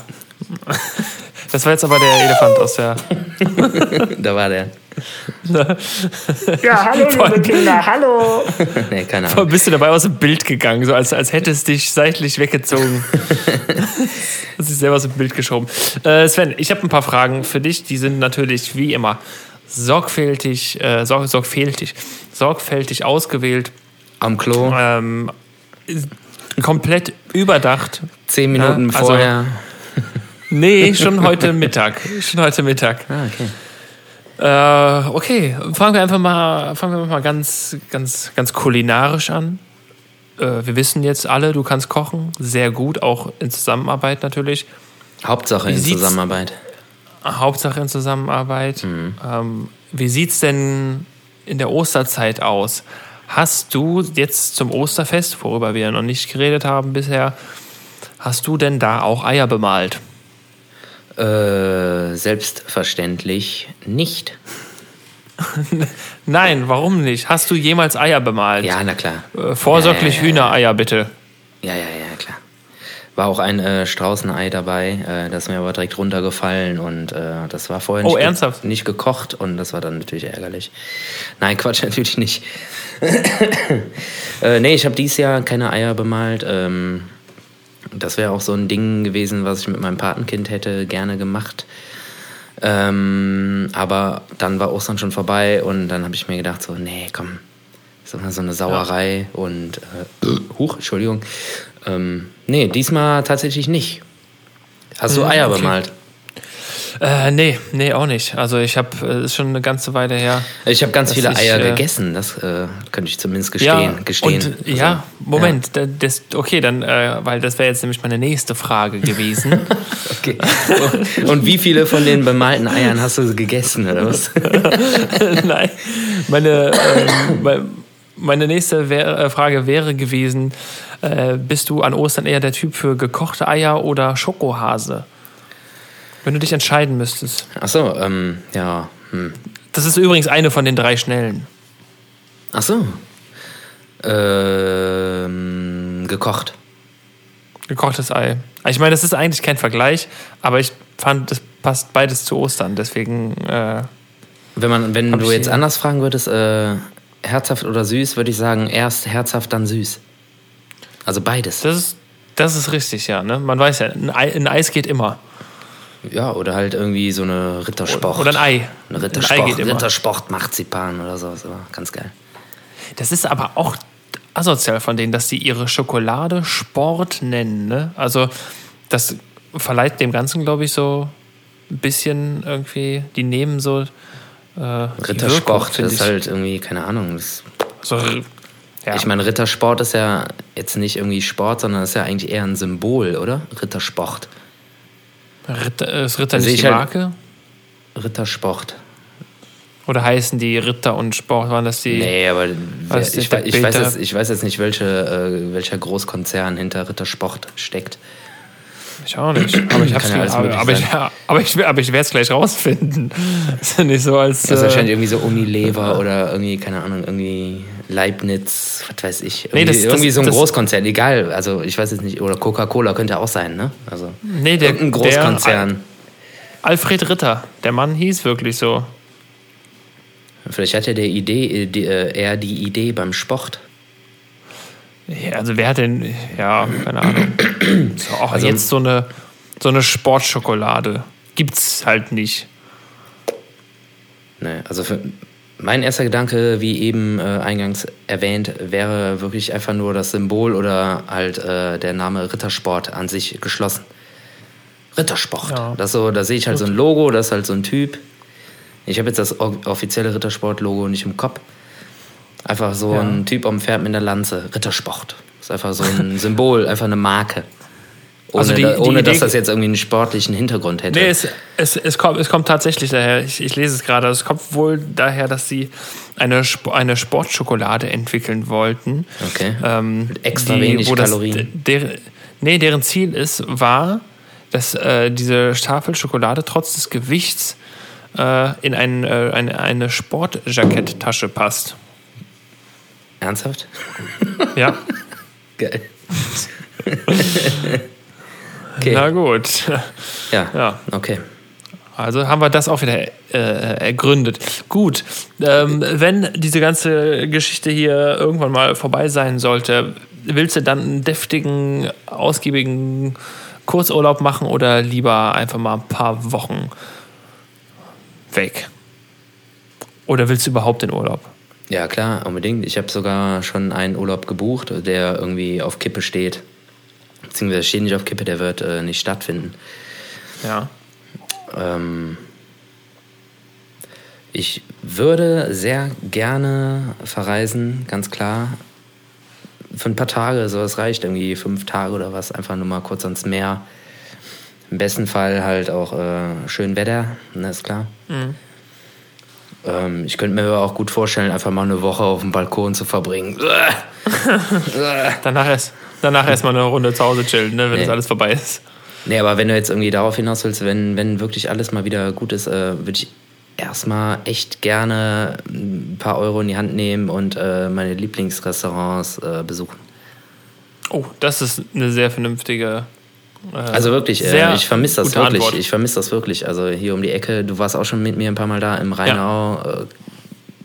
das war jetzt aber der Elefant aus der. Da war der. Ja, hallo, liebe Kinder, hallo. Nee, keine Ahnung. Bist du dabei aus dem Bild gegangen, so als, als hättest dich seitlich weggezogen. Hast dich selber aus dem Bild geschoben. Äh, Sven, ich habe ein paar Fragen für dich. Die sind natürlich wie immer sorgfältig, äh, sorg, sorgfältig, sorgfältig ausgewählt, Am Klo, ähm, komplett überdacht. zehn Minuten also- vorher. Nee, schon heute Mittag. Schon heute Mittag. Ah, okay. Äh, okay, fangen wir einfach mal, fangen wir mal ganz, ganz, ganz kulinarisch an. Äh, wir wissen jetzt alle, du kannst kochen, sehr gut, auch in Zusammenarbeit natürlich. Hauptsache in Zusammenarbeit. Hauptsache in Zusammenarbeit. Ähm, wie sieht's denn in der Osterzeit aus? Hast du jetzt zum Osterfest, worüber wir noch nicht geredet haben bisher, hast du denn da auch Eier bemalt? Äh, selbstverständlich nicht. Nein, warum nicht? Hast du jemals Eier bemalt? Ja, na klar. Äh, vorsorglich Ja, ja, ja. Hühnereier bitte. Ja, ja, ja, klar. War auch ein äh, Straußenei dabei, äh, das ist mir aber direkt runtergefallen und äh, das war vorher Oh, nicht, ge- nicht gekocht und das war dann natürlich ärgerlich. Nein, Quatsch, natürlich nicht. äh, nee, ich habe dieses Jahr keine Eier bemalt. Ähm, das wäre auch so ein Ding gewesen, was ich mit meinem Patenkind hätte gerne gemacht. Ähm, aber dann war Ostern schon vorbei und dann habe ich mir gedacht, so, nee, komm, so, so eine Sauerei und äh, huch, Entschuldigung. Ähm, nee, diesmal tatsächlich nicht. Hast du Mhm, Eier okay. bemalt? Äh, nee, nee, auch nicht. Also ich habe, äh, ist schon eine ganze Weile her. Ich habe ganz viele ich, Eier äh, gegessen, das äh, könnte ich zumindest gestehen. gestehen. Und, Also, ja, Moment, da- Das, okay, dann, äh, weil das wäre jetzt nämlich meine nächste Frage gewesen. Okay. Und wie viele von den bemalten Eiern hast du gegessen, oder was? Nein, meine, ähm, meine nächste wär, äh, Frage wäre gewesen, äh, bist du an Ostern eher der Typ für gekochte Eier oder Schokohase? Wenn du dich entscheiden müsstest. Ach so, ähm, ja. Hm. Das ist übrigens eine von den drei schnellen. Ach so. Ähm, gekocht. Gekochtes Ei. Ich meine, das ist eigentlich kein Vergleich, aber ich fand, das passt beides zu Ostern. Deswegen, äh, Wenn, man, wenn du jetzt anders fragen würdest, äh, herzhaft oder süß, würde ich sagen, erst herzhaft, dann süß. Also beides. das ist, das ist richtig, ja. Ne? Man weiß ja, ein, Ei, ein Eis geht immer. Ja, oder halt irgendwie so eine Rittersport. Oder ein Ei. Ein Ein Rittersport, Ei geht immer. Rittersport Marzipan oder sowas. Aber ganz geil. Das ist aber auch asozial von denen, dass sie ihre Schokolade Sport nennen. Ne? Also das verleiht dem Ganzen, glaube ich, so ein bisschen irgendwie, die nehmen so äh, Wirkung, Rittersport, das ist halt irgendwie, keine Ahnung. So, ja. Ich meine, Rittersport ist ja jetzt nicht irgendwie Sport, sondern ist ja eigentlich eher ein Symbol, oder? Rittersport. Ritter, ist Ritter Also nicht ich die halt- Marke? Rittersport. Oder heißen die Ritter und Sport, waren das die? Nee, aber wer, ich, ich, weiß jetzt, ich weiß jetzt nicht, welche, äh, welcher Großkonzern hinter Rittersport steckt. Ich auch nicht. Aber ich, hab's ja alles aber, aber, ich, aber ich, aber ich werde es gleich rausfinden. ist ja nicht so als. Das ist äh, wahrscheinlich irgendwie so Unilever oder irgendwie, keine Ahnung, irgendwie Leibniz, was weiß ich. Irgendwie, Nee, das- das- irgendwie so ein das- Großkonzern, egal. Also ich weiß jetzt nicht, oder Coca-Cola könnte auch sein, ne? Also nee, der, irgendein der Großkonzern. Alfred Ritter, der Mann hieß wirklich so. Vielleicht hat er der Idee, äh, die, äh, eher die Idee beim Sport. Ja, also wer hat denn, ja, keine Ahnung. So, auch Also- jetzt so eine, so eine Sportschokolade. Gibt's halt nicht. Nee, also für, mein erster Gedanke, wie eben äh, eingangs erwähnt, wäre wirklich einfach nur das Symbol oder halt äh, der Name Rittersport an sich geschlossen. Rittersport. Ja. Das so, da sehe ich halt so ein Logo, das ist halt so ein Typ. Ich habe jetzt das offizielle Rittersport-Logo nicht im Kopf. Einfach so Ja. ein Typ am Pferd mit einer Lanze. Rittersport. Ist einfach so ein Symbol, einfach eine Marke. Ohne, Also die- die ohne dass Idee- das jetzt irgendwie einen sportlichen Hintergrund hätte. Nee, es, es, es, kommt, es kommt tatsächlich daher, ich, ich lese es gerade, es kommt wohl daher, dass sie eine, eine Sportschokolade entwickeln wollten. Okay. Ähm, Mit extra wenig wo das- Kalorien. Der, nee, deren Ziel ist, war, dass äh, diese Tafel Schokolade trotz des Gewichts äh, in ein, äh, eine, eine Sportjacketttasche passt. Ernsthaft? Ja, Geil. okay. na gut. Ja. Ja. Okay. Also haben wir das auch wieder äh, ergründet. Gut, ähm, wenn diese ganze Geschichte hier irgendwann mal vorbei sein sollte, willst du dann einen deftigen, ausgiebigen Kurzurlaub machen oder lieber einfach mal ein paar Wochen weg? Oder willst du überhaupt in Urlaub? Ja, klar, unbedingt. Ich habe sogar schon einen Urlaub gebucht, der irgendwie auf Kippe steht. Beziehungsweise steht nicht auf Kippe, der wird äh, nicht stattfinden. Ja. Ähm, ich würde sehr gerne verreisen, ganz klar. Für ein paar Tage, so es reicht irgendwie fünf Tage oder was, einfach nur mal kurz ans Meer. Im besten Fall halt auch äh, schön Wetter, ne, ist klar. Ähm, ich könnte mir aber auch gut vorstellen, einfach mal eine Woche auf dem Balkon zu verbringen. Danach erst, danach erstmal eine Runde zu Hause chillen, ne, wenn Nee. das alles vorbei ist. Nee, aber wenn du jetzt irgendwie darauf hinaus willst, wenn, wenn wirklich alles mal wieder gut ist, äh, würde ich erstmal echt gerne ein paar Euro in die Hand nehmen und äh, meine Lieblingsrestaurants äh, besuchen. Oh, das ist eine sehr vernünftige. Äh, Also wirklich, äh, ich vermisse das wirklich. Antwort. Ich vermisse das wirklich. Also hier um die Ecke, du warst auch schon mit mir ein paar Mal da im Rheinau. Äh,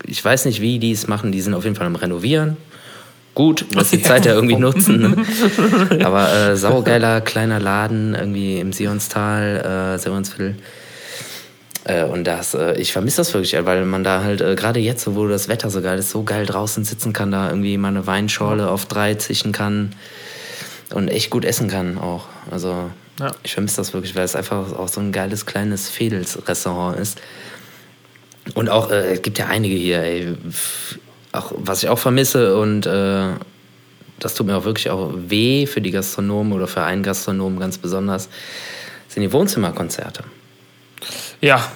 Ich weiß nicht, wie die es machen. Die sind auf jeden Fall am Renovieren. Gut, dass die Zeit ja irgendwie nutzen. Ne? Aber äh, saugeiler kleiner Laden irgendwie im Sionstal, äh, Sionsviertel. Äh, und das, äh, ich vermisse das wirklich, weil man da halt, äh, gerade jetzt, wo das Wetter so geil ist, so geil draußen sitzen kann, da irgendwie mal eine Weinschorle auf drei zischen kann und echt gut essen kann auch. Also Ja. ich vermisse das wirklich, weil es einfach auch so ein geiles kleines Fedels-Restaurant ist. Und auch, äh, es gibt ja einige hier, ey, auch, was ich auch vermisse und äh, das tut mir auch wirklich auch weh für die Gastronomen oder für einen Gastronomen ganz besonders, sind die Wohnzimmerkonzerte. Ja,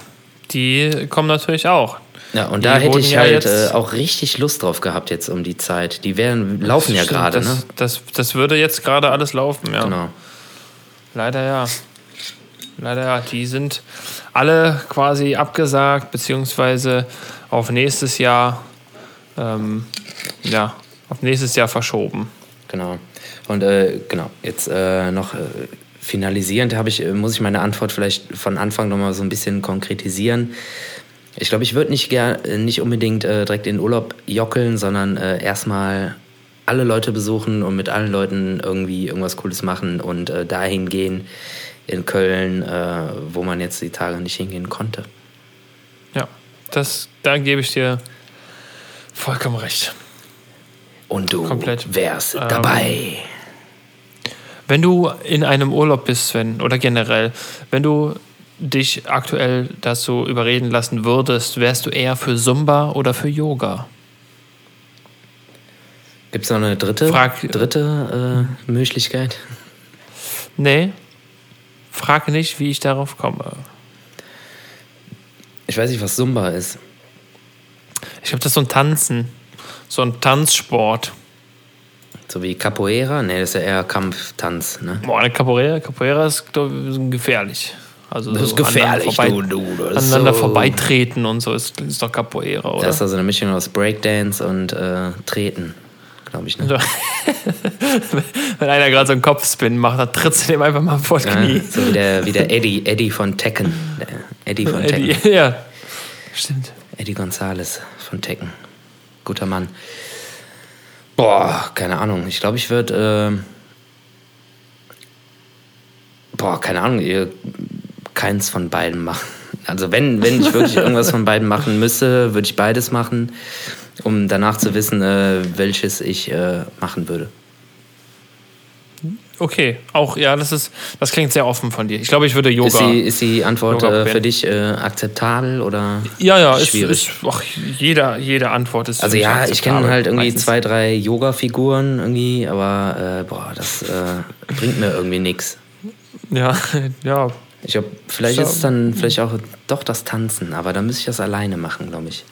die kommen natürlich auch. Ja, und Die da hätte ich ja halt jetzt- äh, auch richtig Lust drauf gehabt jetzt um die Zeit. Die wären, laufen ja gerade, das, ne? Das, das würde jetzt gerade alles laufen, ja. Genau. Leider ja. Leider ja. Die sind alle quasi abgesagt, beziehungsweise auf nächstes Jahr, ähm, ja, auf nächstes Jahr verschoben. Genau. Und äh, genau, jetzt äh, noch äh, finalisierend habe ich, äh, muss ich meine Antwort vielleicht von Anfang nochmal so ein bisschen konkretisieren. Ich glaube, ich würde nicht, ger äh, nicht unbedingt äh, direkt in den Urlaub jockeln, sondern äh, erstmal alle Leute besuchen und mit allen Leuten irgendwie irgendwas Cooles machen und äh, dahin gehen in Köln, äh, wo man jetzt die Tage nicht hingehen konnte. Ja, das, da gebe ich dir vollkommen recht. Und du Komplett. wärst Ähm, dabei. Wenn du in einem Urlaub bist, Sven, oder generell, wenn du dich aktuell dazu überreden lassen würdest, wärst du eher für Zumba oder für Yoga? Gibt es noch eine dritte, Frag- dritte äh, Möglichkeit? Nee. Frage nicht, wie ich darauf komme. Ich weiß nicht, was Zumba ist. Ich glaube, das ist so ein Tanzen. So ein Tanzsport. So wie Capoeira? Nee, das ist ja eher Kampftanz, ne? Boah, eine Capoeira, Capoeira ist ich, gefährlich. Also Das ist so gefährlich, aneinander du, du, das ist aneinander so- vorbeitreten und so ist, ist doch Capoeira, oder? Das ist also eine Mischung aus Breakdance und äh, Treten, glaube ich, ne? Wenn einer gerade so einen Kopfspin macht, dann trittst du dem einfach mal vor das Ja, Knie. so wie der, wie der Eddie, Eddie von Tekken. Eddie von Tekken. Eddie, ja, stimmt. Eddie Gonzalez von Tekken. Guter Mann. Boah, keine Ahnung. Ich glaube, ich würde. ähm, boah, keine Ahnung. Ihr, keins von beiden machen. Also, wenn, wenn ich wirklich irgendwas von beiden machen müsste, würde ich beides machen, um danach zu wissen, äh, welches ich äh, machen würde. Okay, auch, ja, das ist, das klingt sehr offen von dir. Ich glaube, ich würde Yoga. Ist die, ist die Antwort äh, für dich äh, akzeptabel oder ja, ja, ist, schwierig? ist ach, jeder, jede Antwort ist. Also ja, ich kenne halt irgendwie meistens. zwei, drei Yoga-Figuren irgendwie, aber äh, boah, das äh, bringt mir irgendwie nichts. Ja, ja. Ich glaube, vielleicht So. ist es dann vielleicht auch doch das Tanzen, aber dann müsste ich das alleine machen, glaube ich.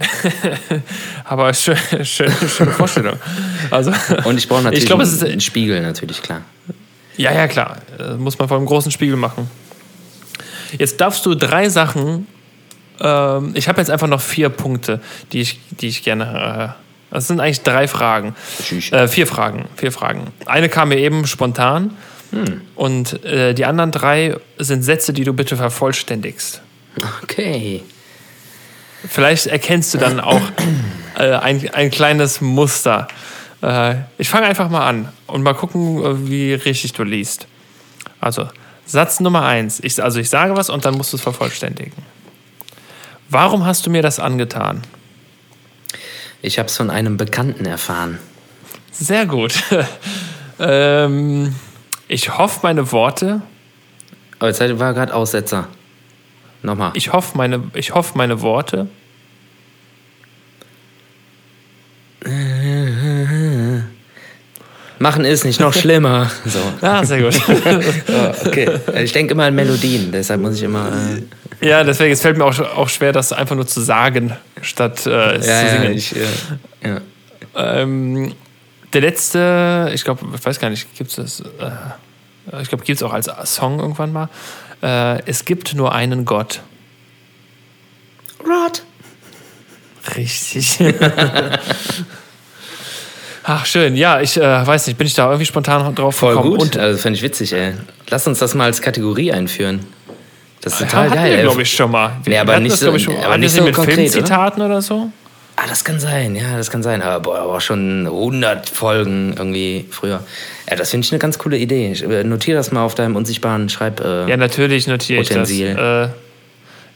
Aber schön, schön, schöne Vorstellung. Also, Und ich brauche natürlich ich glaube, es ist, einen Spiegel, natürlich, klar. Ja, ja, klar. Das muss man vor einem großen Spiegel machen. Jetzt darfst du drei Sachen. Ähm, ich habe jetzt einfach noch vier Punkte, die ich, die ich gerne. Äh, das sind eigentlich drei Fragen. Äh, vier Fragen. Vier Fragen. Eine kam mir eben spontan. Und äh, die anderen drei sind Sätze, die du bitte vervollständigst. Okay. Vielleicht erkennst du dann auch äh, ein, ein kleines Muster. Äh, ich fange einfach mal an und mal gucken, äh, wie richtig du liest. Also, Satz Nummer eins. Ich, also, ich sage was und dann musst du es vervollständigen. Warum hast du mir das angetan? Ich habe es von einem Bekannten erfahren. Sehr gut. ähm, ich hoffe, meine Worte, Aber jetzt war gerade Aussetzer. Nochmal. ich hoffe, meine, ich hoffe, meine Worte Machen ist nicht noch schlimmer. So. Ah, sehr gut. Ja, okay. Ich denke immer an Melodien, deshalb muss ich immer. Äh, ja, deswegen, es fällt mir auch, auch schwer, das einfach nur zu sagen, statt äh, es ja, zu ja, singen. ich, äh, ja. Ähm, der letzte, ich glaube, ich weiß gar nicht, gibt es das? Äh, ich glaube, gibt es auch als Song irgendwann mal. Äh, es gibt nur einen Gott. Rod. Richtig. Ach, schön. Ja, ich äh, weiß nicht, bin ich da irgendwie spontan drauf Voll gekommen. gut. Und also fand ich witzig, ey. Lass uns das mal als Kategorie einführen. Das ist total hatten geil. glaube ich, schon mal. Wir Nee, aber nicht das, so- ich, aber nicht so mit konkret, Filmzitaten oder so? Ah, das kann sein, ja, das kann sein. Aber boah, aber schon 100 Folgen irgendwie früher. Ja, das finde ich eine ganz coole Idee. Ich, äh, notiere das mal auf deinem unsichtbaren Schreib. Äh, Ja, natürlich notiere ich das. Äh,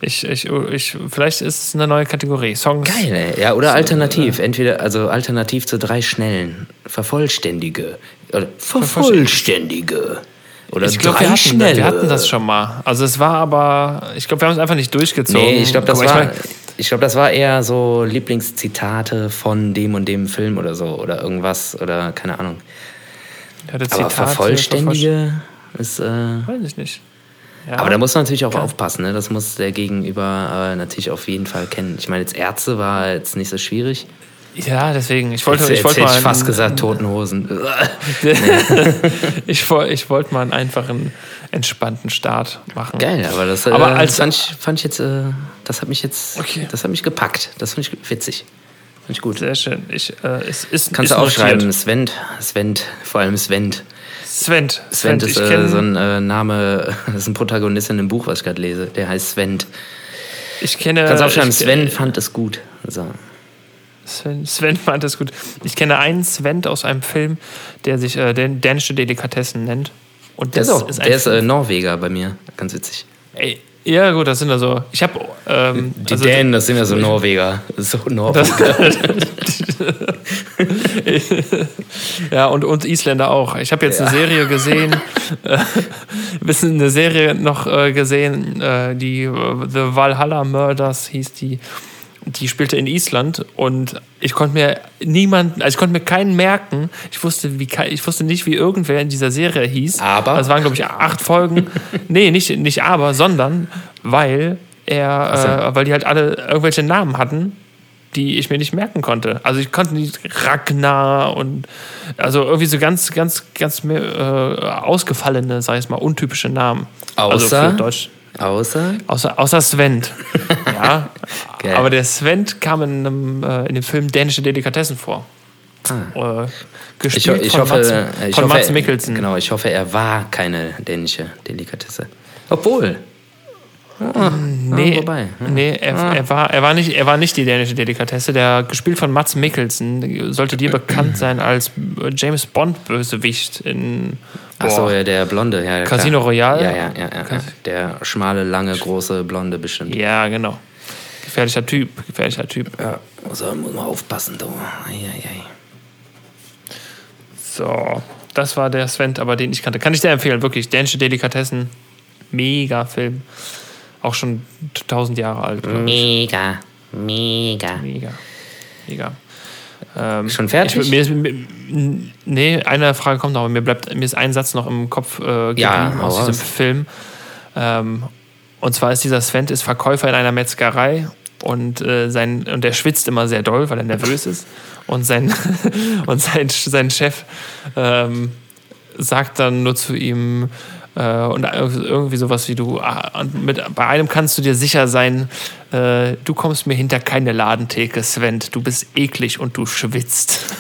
ich, ich, ich, vielleicht ist es eine neue Kategorie. Songs. Geil, ey. Ja, oder alternativ. Entweder, also alternativ zu drei Schnellen. Vervollständige. Oder vervollständige. Oder Ich glaube, wir, hatten- Schnelle. wir hatten das schon mal. Also es war aber, ich glaube, wir haben es einfach nicht durchgezogen. Nee, ich glaube, das, Aber ich war, mein, ich glaub, das war eher so Lieblingszitate von dem und dem Film oder so. Oder irgendwas. Oder keine Ahnung. ja, Aber Zitate, vervollständige ist. Äh, Weiß ich nicht. Ja. Aber da muss man natürlich auch aufpassen, ne? Das muss der Gegenüber äh, natürlich auf jeden Fall kennen. Ich meine, jetzt Ärzte war jetzt nicht so schwierig. ja, deswegen. Ich wollte, Jetzt, ich jetzt wollte hätte mal ich fast einen- gesagt, Totenhosen. ich, ich wollte mal einen einfachen, entspannten Start machen. Geil, aber das, Aber äh, als- fand, ich, fand ich jetzt, äh, das hat mich jetzt, Okay. das hat mich gepackt. Das fand ich witzig. Fand ich gut. Sehr schön. Ich, äh, es ist, Kannst ist du aufschreiben, notiert. Sven, Sven, vor allem Sven. Sven. Sven ist äh, so ein äh, Name, das ist ein Protagonist in einem Buch, was ich gerade lese. Der heißt Sven. ich kenne, Kannst du aufschreiben, Sven fand es gut. So. Sven, Sven fand das gut. Ich kenne einen Sven aus einem Film, der sich äh, dänische Delikatessen nennt. Und Der ist, auch, ist ein der ist äh, Norweger bei mir. Ganz witzig. Ey, ja, gut, das sind also. Ich habe. Ähm, Die also, Dänen, das sind ja so Norweger. So Norweger. Ja, und, und Isländer auch. Ich habe jetzt eine Serie gesehen, äh, bisschen eine Serie noch äh, gesehen, äh, die äh, The Valhalla Murders hieß die. Die spielte in Island und ich konnte mir niemanden, also ich konnte mir keinen merken. Ich wusste, wie, ich wusste nicht, wie irgendwer in dieser Serie hieß. Aber? Das waren, glaube ich, acht Folgen. nee, nicht, nicht aber, sondern weil er, äh, weil die halt alle irgendwelche Namen hatten, die ich mir nicht merken konnte. Also ich konnte nicht Ragnar und also irgendwie so ganz, ganz, ganz mehr, äh, ausgefallene, sag ich mal, untypische Namen. also Außer? für Deutsch. Außer? Außer, außer Sven. ja. Geil. Aber der Sven kam in, einem, äh, in dem Film Dänische Delikatessen vor. Äh, Ah. Ich, gespielt ich von, hoffe, Mats, ich von hoffe, Mats Mikkelsen. Genau, ich hoffe, er war keine dänische Delikatesse. Obwohl, Nee, Ah, wobei, ja. nee er, er, war, er, war nicht, er war nicht die dänische Delikatesse. Der gespielt von Mats Mikkelsen sollte dir bekannt sein als James Bond-Bösewicht in Achso, ja, der Blonde. Ja. Casino Royale. Ja, ja, ja, ja. Der schmale, lange, große Blonde bestimmt. Ja, genau. Gefährlicher Typ, gefährlicher Typ. Ja. So, muss man aufpassen, du. Ei, ei, ei. So, das war der Sven, aber den ich kannte. Kann ich dir empfehlen, wirklich. Dänische Delikatessen, mega Film. Auch schon tausend Jahre alt. Mega, mega. Mega. Mega. Ähm, Schon fertig? Ich, mir ist, mir, nee, eine Frage kommt noch, aber mir bleibt mir ist ein Satz noch im Kopf äh, geblieben Ja, aus diesem. Film. Ähm, und zwar ist dieser Sven ist Verkäufer in einer Metzgerei und äh, sein und der schwitzt immer sehr doll, weil er nervös ist. Und sein und sein, sein Chef ähm, sagt dann nur zu ihm äh, und irgendwie sowas wie du ah, mit, bei einem kannst du dir sicher sein, äh, du kommst mir hinter keine Ladentheke, Sven. Du bist eklig und du schwitzt.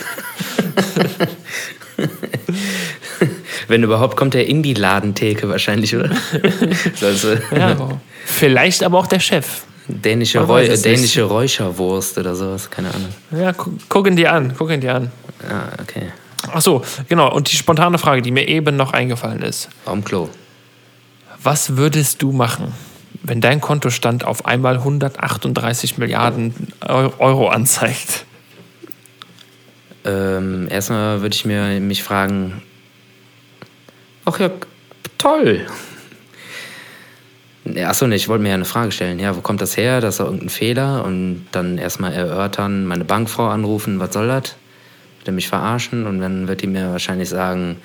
Wenn überhaupt, kommt er in die Ladentheke wahrscheinlich, oder? also, Ja, vielleicht aber auch der Chef. dänische, Räu nicht. dänische Räucherwurst oder sowas, keine Ahnung. Ja, gu guck ihn dir an, guck ihn dir an. Ja, okay. Ach so, genau. Und die spontane Frage, die mir eben noch eingefallen ist. Raumklo. Was würdest du machen, wenn dein Kontostand auf einmal 138 Milliarden Eu- Euro anzeigt? Ähm, erstmal würde ich mir mich fragen, ach ja, toll. Achso, nee, ich wollte mir ja eine Frage stellen. Ja, wo kommt das her? Das ist doch irgendein Fehler. Und dann erstmal erörtern, meine Bankfrau anrufen, was soll das? Wird er mich verarschen? Und dann wird die mir wahrscheinlich sagen,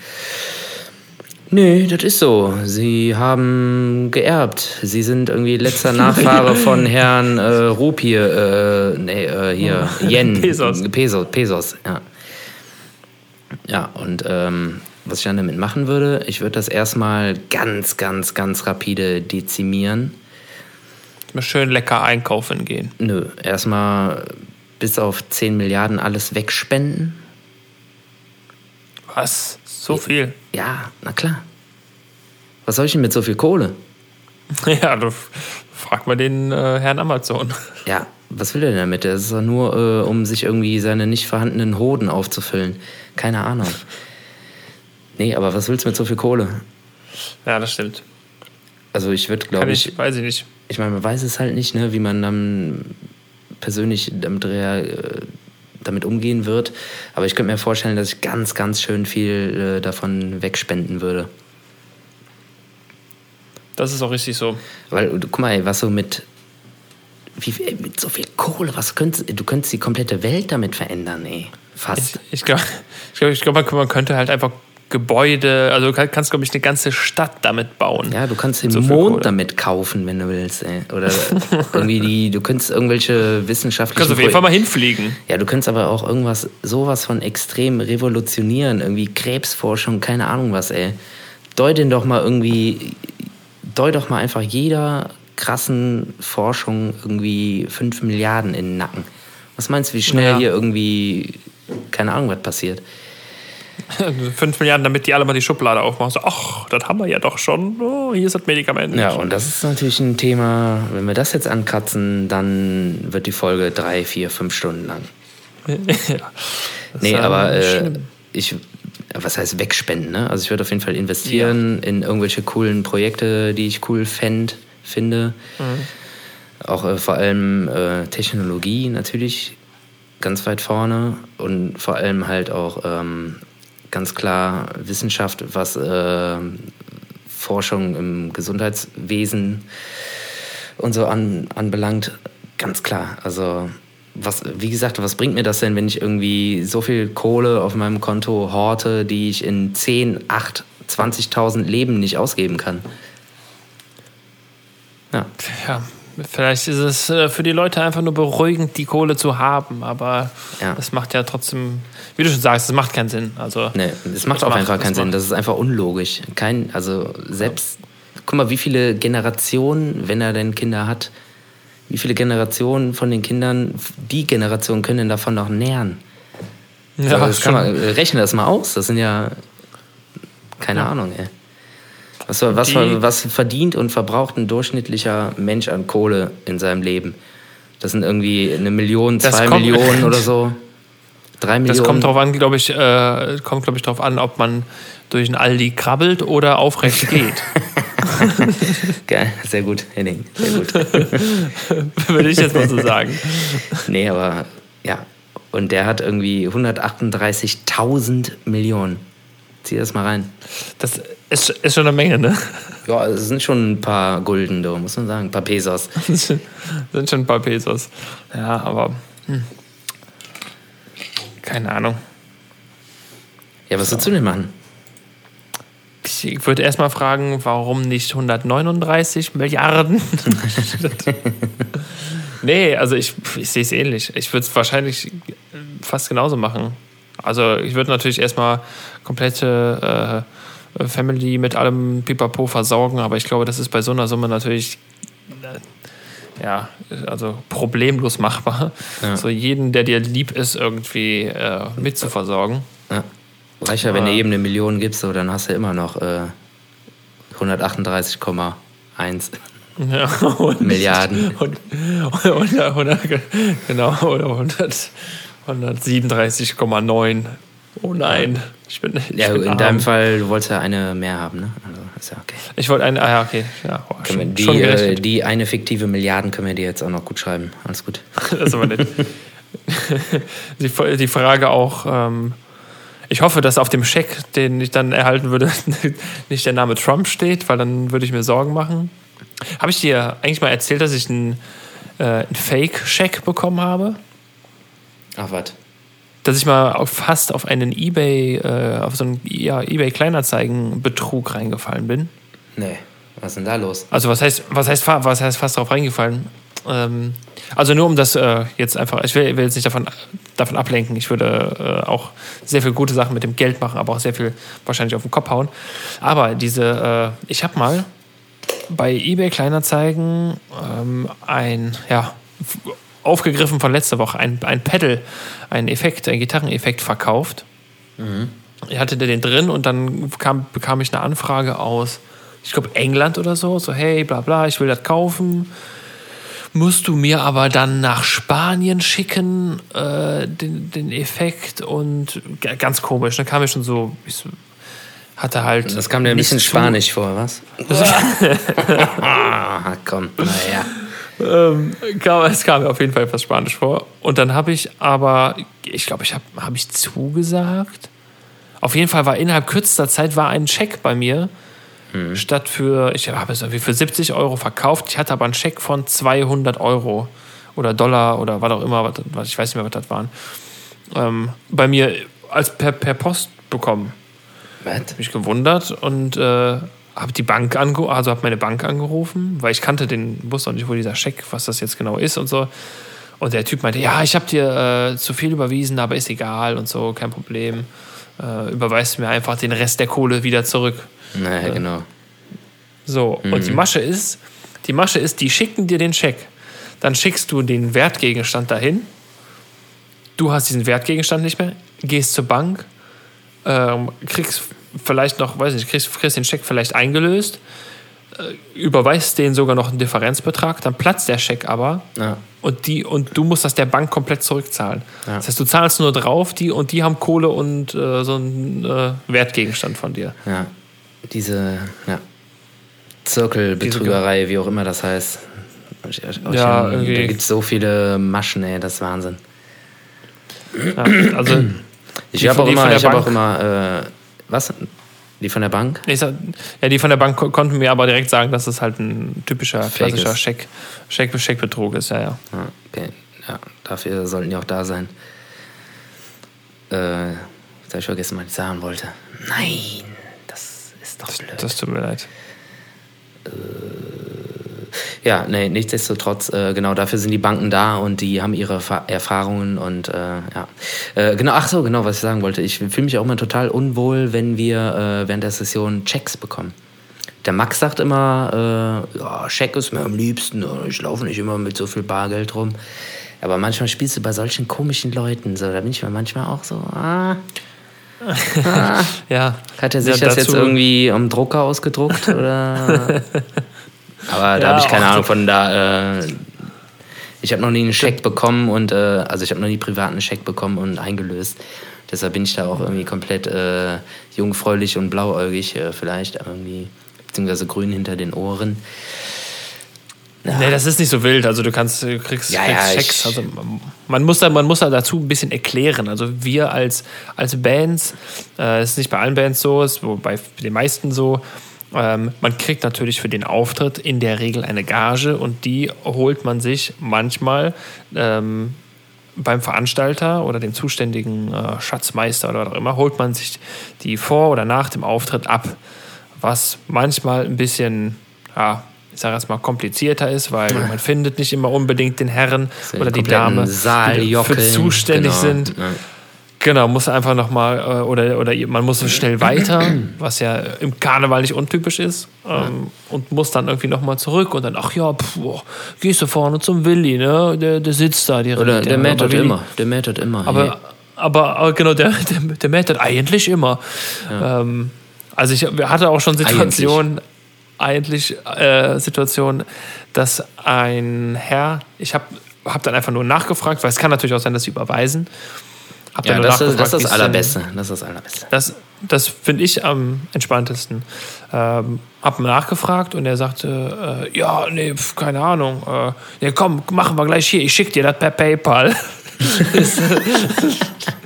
nee, das ist so. Sie haben geerbt. Sie sind irgendwie letzter Nachfahre von Herrn äh, Rupier, äh, nee, äh, hier, Yen. Pesos. Pesos, Pesos, ja. Ja, und ähm, was ich dann damit machen würde, ich würde das erstmal ganz, ganz, ganz rapide dezimieren. Mal schön lecker einkaufen gehen. Nö, erstmal bis auf 10 Milliarden alles wegspenden. Was? So viel? Ja, na klar. Was soll ich denn mit so viel Kohle? Ja, du frag mal den äh, Herrn Amazon. Ja, was will er denn damit? Das ist doch nur, äh, um sich irgendwie seine nicht vorhandenen Hoden aufzufüllen. Keine Ahnung. Nee, aber was willst du mit so viel Kohle? Ja, das stimmt. Also ich würde, glaube ich, ich, weiß ich nicht. ich meine, man weiß es halt nicht, ne, wie man dann persönlich damit, rea- äh, damit umgehen wird. Aber ich könnte mir vorstellen, dass ich ganz, ganz schön viel äh, davon wegspenden würde. Das ist auch richtig so. Weil, du- guck mal, was so mit, wie, mit so viel Kohle, was könntest, du könntest die komplette Welt damit verändern, ey. Fast. Ich, ich glaube, ich glaub, ich glaub, man- man könnte halt einfach Gebäude, also du kann- kannst, glaube ich, eine ganze Stadt damit bauen. Ja, du kannst den So Mond damit kaufen, wenn du willst, ey. Oder irgendwie die, du könntest irgendwelche Du wissenschaftlichen kannst auf jeden Fall mal hinfliegen. Ja, du könntest aber auch irgendwas, sowas von extrem revolutionieren, irgendwie Krebsforschung, keine Ahnung was, ey. Deut den doch mal irgendwie, deut doch mal einfach jeder krassen Forschung irgendwie 5 Milliarden in den Nacken. Was meinst du, wie schnell Ja. hier irgendwie, keine Ahnung, was passiert? 5 Milliarden, damit die alle mal die Schublade aufmachen. So, ach, das haben wir ja doch schon. Oh, hier ist das Medikament. Ja, und das ist natürlich ein Thema, wenn wir das jetzt ankratzen, dann wird die Folge drei, vier, fünf Stunden lang. ja. Das Nee, aber äh, ich, was heißt wegspenden, ne? Also ich würde auf jeden Fall investieren in irgendwelche coolen Projekte, die ich cool fänd, finde. Mhm. Auch äh, vor allem äh, Technologie natürlich ganz weit vorne und vor allem halt auch ähm, ganz klar Wissenschaft, was äh, Forschung im Gesundheitswesen und so an, anbelangt, ganz klar. Also, was, wie gesagt, was bringt mir das denn, wenn ich irgendwie so viel Kohle auf meinem Konto horte, die ich in 10, 8, 20.000 Leben nicht ausgeben kann? Ja, Ja, vielleicht ist es äh, für die Leute einfach nur beruhigend, die Kohle zu haben, aber Ja. das macht ja trotzdem, wie du schon sagst, es macht keinen Sinn. Also, nee, das macht auch macht- einfach keinen Sinn. macht- Das ist einfach unlogisch. Kein, also selbst, guck mal, wie viele Generationen, wenn er denn Kinder hat, wie viele Generationen von den Kindern, die Generation können denn davon noch nähern? ja, also das kann man, rechne das mal aus. Das sind ja, keine Ahnung, ey. Was, was, was verdient und verbraucht ein durchschnittlicher Mensch an Kohle in seinem Leben? Das sind irgendwie eine Million, zwei kommt- Millionen oder so. Drei Millionen. Das kommt drauf an, glaube ich, äh, kommt, glaube ich, drauf an, ob man durch ein Aldi krabbelt oder aufrecht geht. Geil, sehr gut, Henning. Sehr gut. Würde ich jetzt mal so sagen. nee, aber ja. Und der hat irgendwie 138.000 Millionen. Zieh das mal rein. Das ist, ist schon eine Menge, ne? Ja, es sind schon ein paar Gulden, du, muss man sagen. Ein paar Pesos. Das sind schon ein paar Pesos. Ja, aber hm. keine Ahnung. Ja, was würdest du denn machen? Ich würde erstmal fragen, warum nicht 139 Milliarden? nee, also ich, ich sehe es ähnlich. Ich würde es wahrscheinlich fast genauso machen. Also ich würde natürlich erstmal komplette äh, Family mit allem Pipapo versorgen, aber ich glaube, das ist bei so einer Summe natürlich äh, ja, also problemlos machbar. Ja. So jeden, der dir lieb ist, irgendwie äh, mitzuversorgen. Ja. Reicht ja, wenn du eben eine Million gibst, so, dann hast du immer noch äh, 138,1. Ja, und, Milliarden. Und, und, 100, genau, oder 100, 137,9. Oh nein, ich bin, ich Ja, bin in arm. deinem Fall, du wolltest ja eine mehr haben, ne? Also, ist ja okay. Ich wollte eine, ah ja, okay. Ja, wir schon, die, schon äh, die eine fiktive Milliarden können wir dir jetzt auch noch gut schreiben. Alles gut. Das ist aber nett. die, die Frage auch, ähm, ich hoffe, dass auf dem Scheck, den ich dann erhalten würde, nicht der Name Trump steht, weil dann würde ich mir Sorgen machen. Habe ich dir eigentlich mal erzählt, dass ich einen, äh, einen Fake-Scheck bekommen habe? Ach, was? dass ich mal auf, fast auf einen eBay, äh, auf so einen ja, eBay Kleinanzeigen-Betrug reingefallen bin. Nee, was ist denn da los? Also was heißt, was heißt, was heißt fast drauf reingefallen? Ähm, also nur um das äh, jetzt einfach, ich will, will jetzt nicht davon, davon ablenken. Ich würde äh, auch sehr viele gute Sachen mit dem Geld machen, aber auch sehr viel wahrscheinlich auf den Kopf hauen. Aber diese, äh, ich habe mal bei eBay Kleinanzeigen ähm, ein, ja, aufgegriffen von letzter Woche, ein, ein Pedal, ein Effekt, ein Gitarreneffekt verkauft. Ich hatte den drin und dann kam, bekam ich eine Anfrage aus, ich glaube, England oder so, so, hey, bla bla, ich will das kaufen. Musst du mir aber dann nach Spanien schicken, äh, den, den Effekt und ganz komisch. Dann kam ich schon so, ich so hatte halt. Das kam dir ein bisschen zu- spanisch vor, was? ah, komm, naja. Ähm, kam, es kam mir auf jeden Fall etwas Spanisch vor. Und dann habe ich aber, ich glaube, ich habe hab ich zugesagt. Auf jeden Fall war innerhalb kürzester Zeit war ein Scheck bei mir. Statt für, ich habe es irgendwie für 70 Euro verkauft. Ich hatte aber einen Scheck von 200 Euro oder Dollar oder was auch immer, was, was ich weiß nicht mehr, was das waren. Ähm, bei mir als per, per Post bekommen. Was? mich gewundert und äh, habe die Bank ange also habe meine Bank angerufen, weil ich kannte den, wusste auch nicht, wo dieser Scheck, was das jetzt genau ist und so. Und der Typ meinte, ja, ich habe dir äh, zu viel überwiesen, aber ist egal und so, kein Problem. Äh, überweist mir einfach den Rest der Kohle wieder zurück. Naja, genau. So, und die Masche ist, die Masche ist, die schicken dir den Scheck. Dann schickst du den Wertgegenstand dahin. Du hast diesen Wertgegenstand nicht mehr, gehst zur Bank, ähm, kriegst vielleicht noch, weiß nicht, kriegst, kriegst den Scheck vielleicht eingelöst, äh, überweist denen sogar noch einen Differenzbetrag, dann platzt der Scheck aber Ja. und, die, und du musst das der Bank komplett zurückzahlen. Ja. Das heißt, du zahlst nur drauf, die und die haben Kohle und äh, so einen äh, Wertgegenstand von dir. Ja, diese ja, Zirkelbetrügerei, wie auch immer das heißt. Ja, da gibt es so viele Maschen, ey, das ist Wahnsinn. Ja, also Ich habe auch immer, ich habe Bank? auch immer, äh, was? Die von der Bank? Sag, ja, die von der Bank ko- konnten mir aber direkt sagen, dass es halt ein typischer, Fake klassischer. Scheck, Scheck, Scheckbetrug ist. Ja, ja. Ja, okay. ja, dafür sollten die auch da sein. Äh, jetzt habe ich vergessen, was ich sagen wollte. Nein, das ist doch blöd. Das tut mir leid. Ja, nee, nichtsdestotrotz, äh, genau dafür sind die Banken da und die haben ihre Fa Erfahrungen und äh, ja. Äh, genau, ach so, genau, was ich sagen wollte. Ich fühle mich auch immer total unwohl, wenn wir äh, während der Session Checks bekommen. Der Max sagt immer, äh, ja, Scheck ist mir am liebsten, äh, ich laufe nicht immer mit so viel Bargeld rum. Aber manchmal spielst du bei solchen komischen Leuten, so, da bin ich mir manchmal auch so, ah, Ja. Hat er sich Ja, das jetzt irgendwie am Drucker ausgedruckt? Oder? Aber da Ja, habe ich keine ach, Ahnung von da. Äh, ich habe noch nie einen Scheck bekommen und äh, also ich habe noch nie privaten Scheck bekommen und eingelöst. Deshalb bin ich da auch irgendwie komplett äh, jungfräulich und blauäugig äh, vielleicht irgendwie, beziehungsweise grün hinter den Ohren. Nee, das ist nicht so wild. Also du kannst, du kriegst, Ja, kriegst ja, Checks. Also man muss da, man muss da dazu ein bisschen erklären. Also wir als, als Bands, äh, ist nicht bei allen Bands so, ist bei den meisten so. Ähm, man kriegt natürlich für den Auftritt in der Regel eine Gage und die holt man sich manchmal ähm, beim Veranstalter oder dem zuständigen äh, Schatzmeister oder was auch immer, holt man sich die vor oder nach dem Auftritt ab. Was manchmal ein bisschen, ja, ich sage jetzt mal, komplizierter ist, weil man findet nicht immer unbedingt den Herren oder die Dame, die dafür zuständig genau, sind. ja. Genau, muss einfach nochmal, äh, oder, oder man muss schnell weiter, was ja im Karneval nicht untypisch ist, ähm, und muss dann irgendwie nochmal zurück und dann, ach ja, boah, gehst du vorne zum Willi, ne? Der, der sitzt da direkt. Oder der mäht Willi- immer. Der mäht immer. Aber, hey. aber, aber genau, der, der, der mäht eigentlich immer. Ähm, also ich hatte auch schon Situationen, eigentlich, äh, Situationen, dass ein Herr, ich habe hab dann einfach nur nachgefragt, weil es kann natürlich auch sein, dass sie überweisen. Hab Ja, das ist, das ist das Allerbeste. Das ist das Allerbeste. das, das finde ich am entspanntesten. Ähm, hab nachgefragt und er sagte, äh, ja, nee, pf, keine Ahnung. Äh, ja, komm, machen wir gleich hier. Ich schicke dir das per PayPal.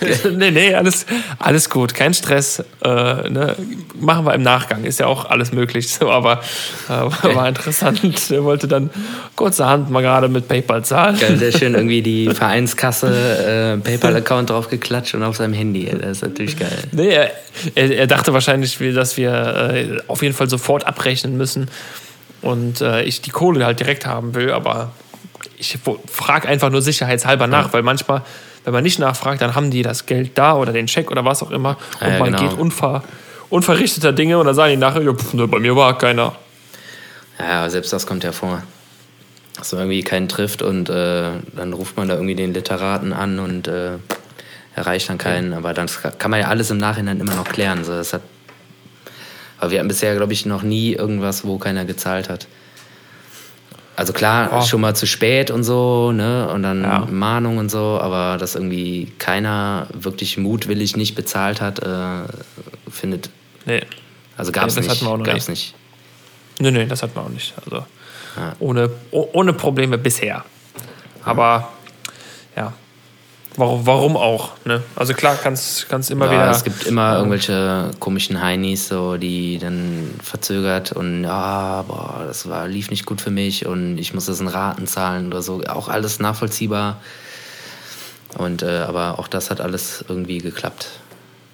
nee, nee, alles, alles gut, kein Stress. Äh, ne? Machen wir im Nachgang, ist ja auch alles möglich. So, aber äh, war interessant. Er wollte dann kurzerhand mal gerade mit PayPal zahlen. Geil, sehr schön irgendwie die Vereinskasse, äh, PayPal-Account draufgeklatscht und auf seinem Handy. Das ist natürlich geil. Nee, er, er, dachte wahrscheinlich, dass wir äh, auf jeden Fall sofort abrechnen müssen und äh, ich die Kohle halt direkt haben will, aber ich frage einfach nur sicherheitshalber nach, weil manchmal, wenn man nicht nachfragt, dann haben die das Geld da oder den Scheck oder was auch immer und Ja, man genau. geht unver, unverrichteter Dinge und dann sagen die nachher, ja, pff, ne, bei mir war keiner. Ja, selbst das kommt ja vor. Dass man irgendwie keinen trifft und äh, dann ruft man da irgendwie den Literaten an und äh, erreicht dann keinen. Aber dann kann man ja alles im Nachhinein immer noch klären. So, das hat, aber wir hatten bisher, glaube ich, noch nie irgendwas, wo keiner gezahlt hat. Also klar, Oh. schon mal zu spät und so, ne? Und dann Ja. Mahnung und so, aber dass irgendwie keiner wirklich mutwillig nicht bezahlt hat, äh, findet. Nee, Also gab es das nicht. hatten wir auch noch Gab's nicht. nicht. nee, nee, das hat man auch nicht. Also ohne, oh, ohne Probleme bisher. Aber ja, warum, warum auch? Ne? Also klar, kannst kannst immer ja, wieder. es gibt immer irgendwelche komischen Heinis, so, die dann verzögert und ja, boah, das war, lief nicht gut für mich und ich muss das in Raten zahlen oder so. Auch alles nachvollziehbar. Und äh, aber auch das hat alles irgendwie geklappt.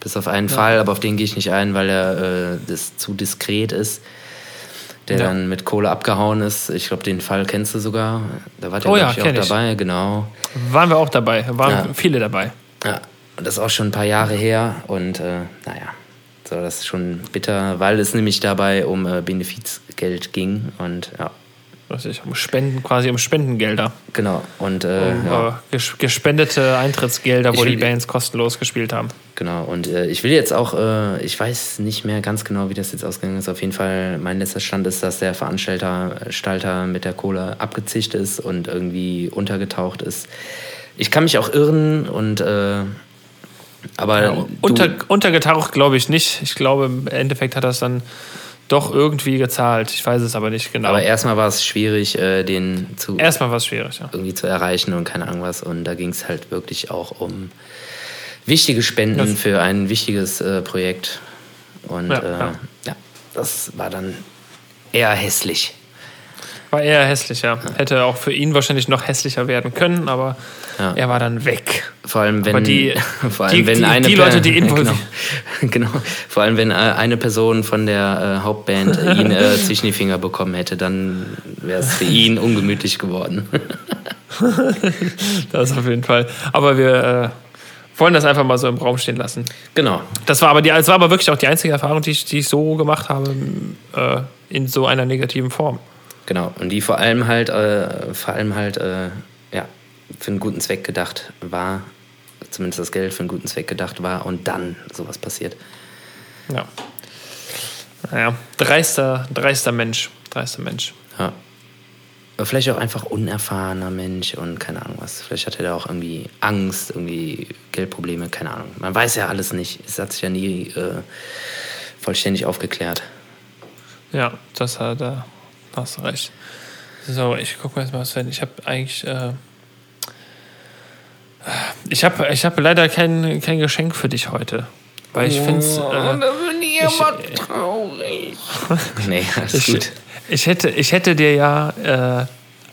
Bis auf einen Fall, aber auf den gehe ich nicht ein, weil er äh, das zu diskret ist. Der Ja. dann mit Kohle abgehauen ist. Ich glaube, den Fall kennst du sogar. Da war der, Oh ja, ich, auch ich. dabei, genau. Waren wir auch dabei, waren Ja. viele dabei. Ja, und das ist auch schon ein paar Jahre her und äh, naja, so, das ist schon bitter, weil es nämlich dabei um äh, Benefizgeld ging und ja, Ich, um Spenden, quasi um Spendengelder. genau. Und äh, Um, ja, äh, ges- gespendete Eintrittsgelder, wo will- die Bands kostenlos gespielt haben. genau. Und äh, ich will jetzt auch, äh, ich weiß nicht mehr ganz genau, wie das jetzt ausgegangen ist. Auf jeden Fall, mein letzter Stand ist, dass der Veranstalter Stalter mit der Kohle abgezischt ist und irgendwie untergetaucht ist. Ich kann mich auch irren und äh, aber Ja, unter, untergetaucht glaube ich nicht. Ich glaube, im Endeffekt hat es dann doch irgendwie gezahlt. Ich weiß es aber nicht genau. aber erstmal war es schwierig, äh, den zu Erstmal war es schwierig, ja. irgendwie zu erreichen und keine Ahnung was. Und da ging es halt wirklich auch um wichtige Spenden Das- für ein wichtiges äh, Projekt. Und Ja, äh, ja. ja. das war dann eher hässlich. War eher hässlich, ja. Hätte auch für ihn wahrscheinlich noch hässlicher werden können, aber Ja. er war dann weg. Vor allem, wenn, die- vor allem, die- wenn die- eine die Leute, die involviert- genau, genau, vor allem, wenn äh, eine Person von der äh, Hauptband ihn äh, zwischen die Finger bekommen hätte, dann wäre es für ihn ungemütlich geworden. Das auf jeden Fall. Aber wir äh, wollen das einfach mal so im Raum stehen lassen. genau. Das war aber, die, das war aber wirklich auch die einzige Erfahrung, die ich, die ich so gemacht habe, äh, in so einer negativen Form. Genau, und die vor allem halt, äh, vor allem halt, äh, ja, für einen guten Zweck gedacht war. zumindest das Geld für einen guten Zweck gedacht war und dann sowas passiert. Ja. Naja, dreister, dreister Mensch. Dreister Mensch. Ja. Aber vielleicht auch einfach unerfahrener Mensch und keine Ahnung was. Vielleicht hatte er auch irgendwie Angst, irgendwie Geldprobleme, keine Ahnung. Man weiß ja alles nicht. Es hat sich ja nie äh, vollständig aufgeklärt. Ja, das hat er. Hast du recht. So, ich gucke mal jetzt mal was wenn Ich habe eigentlich. Äh, ich habe ich hab leider kein, kein Geschenk für dich heute. Weil ich finde es. Äh, ich, traurig. nee, alles ich, gut. ich, hätte, ich hätte dir ja. Äh,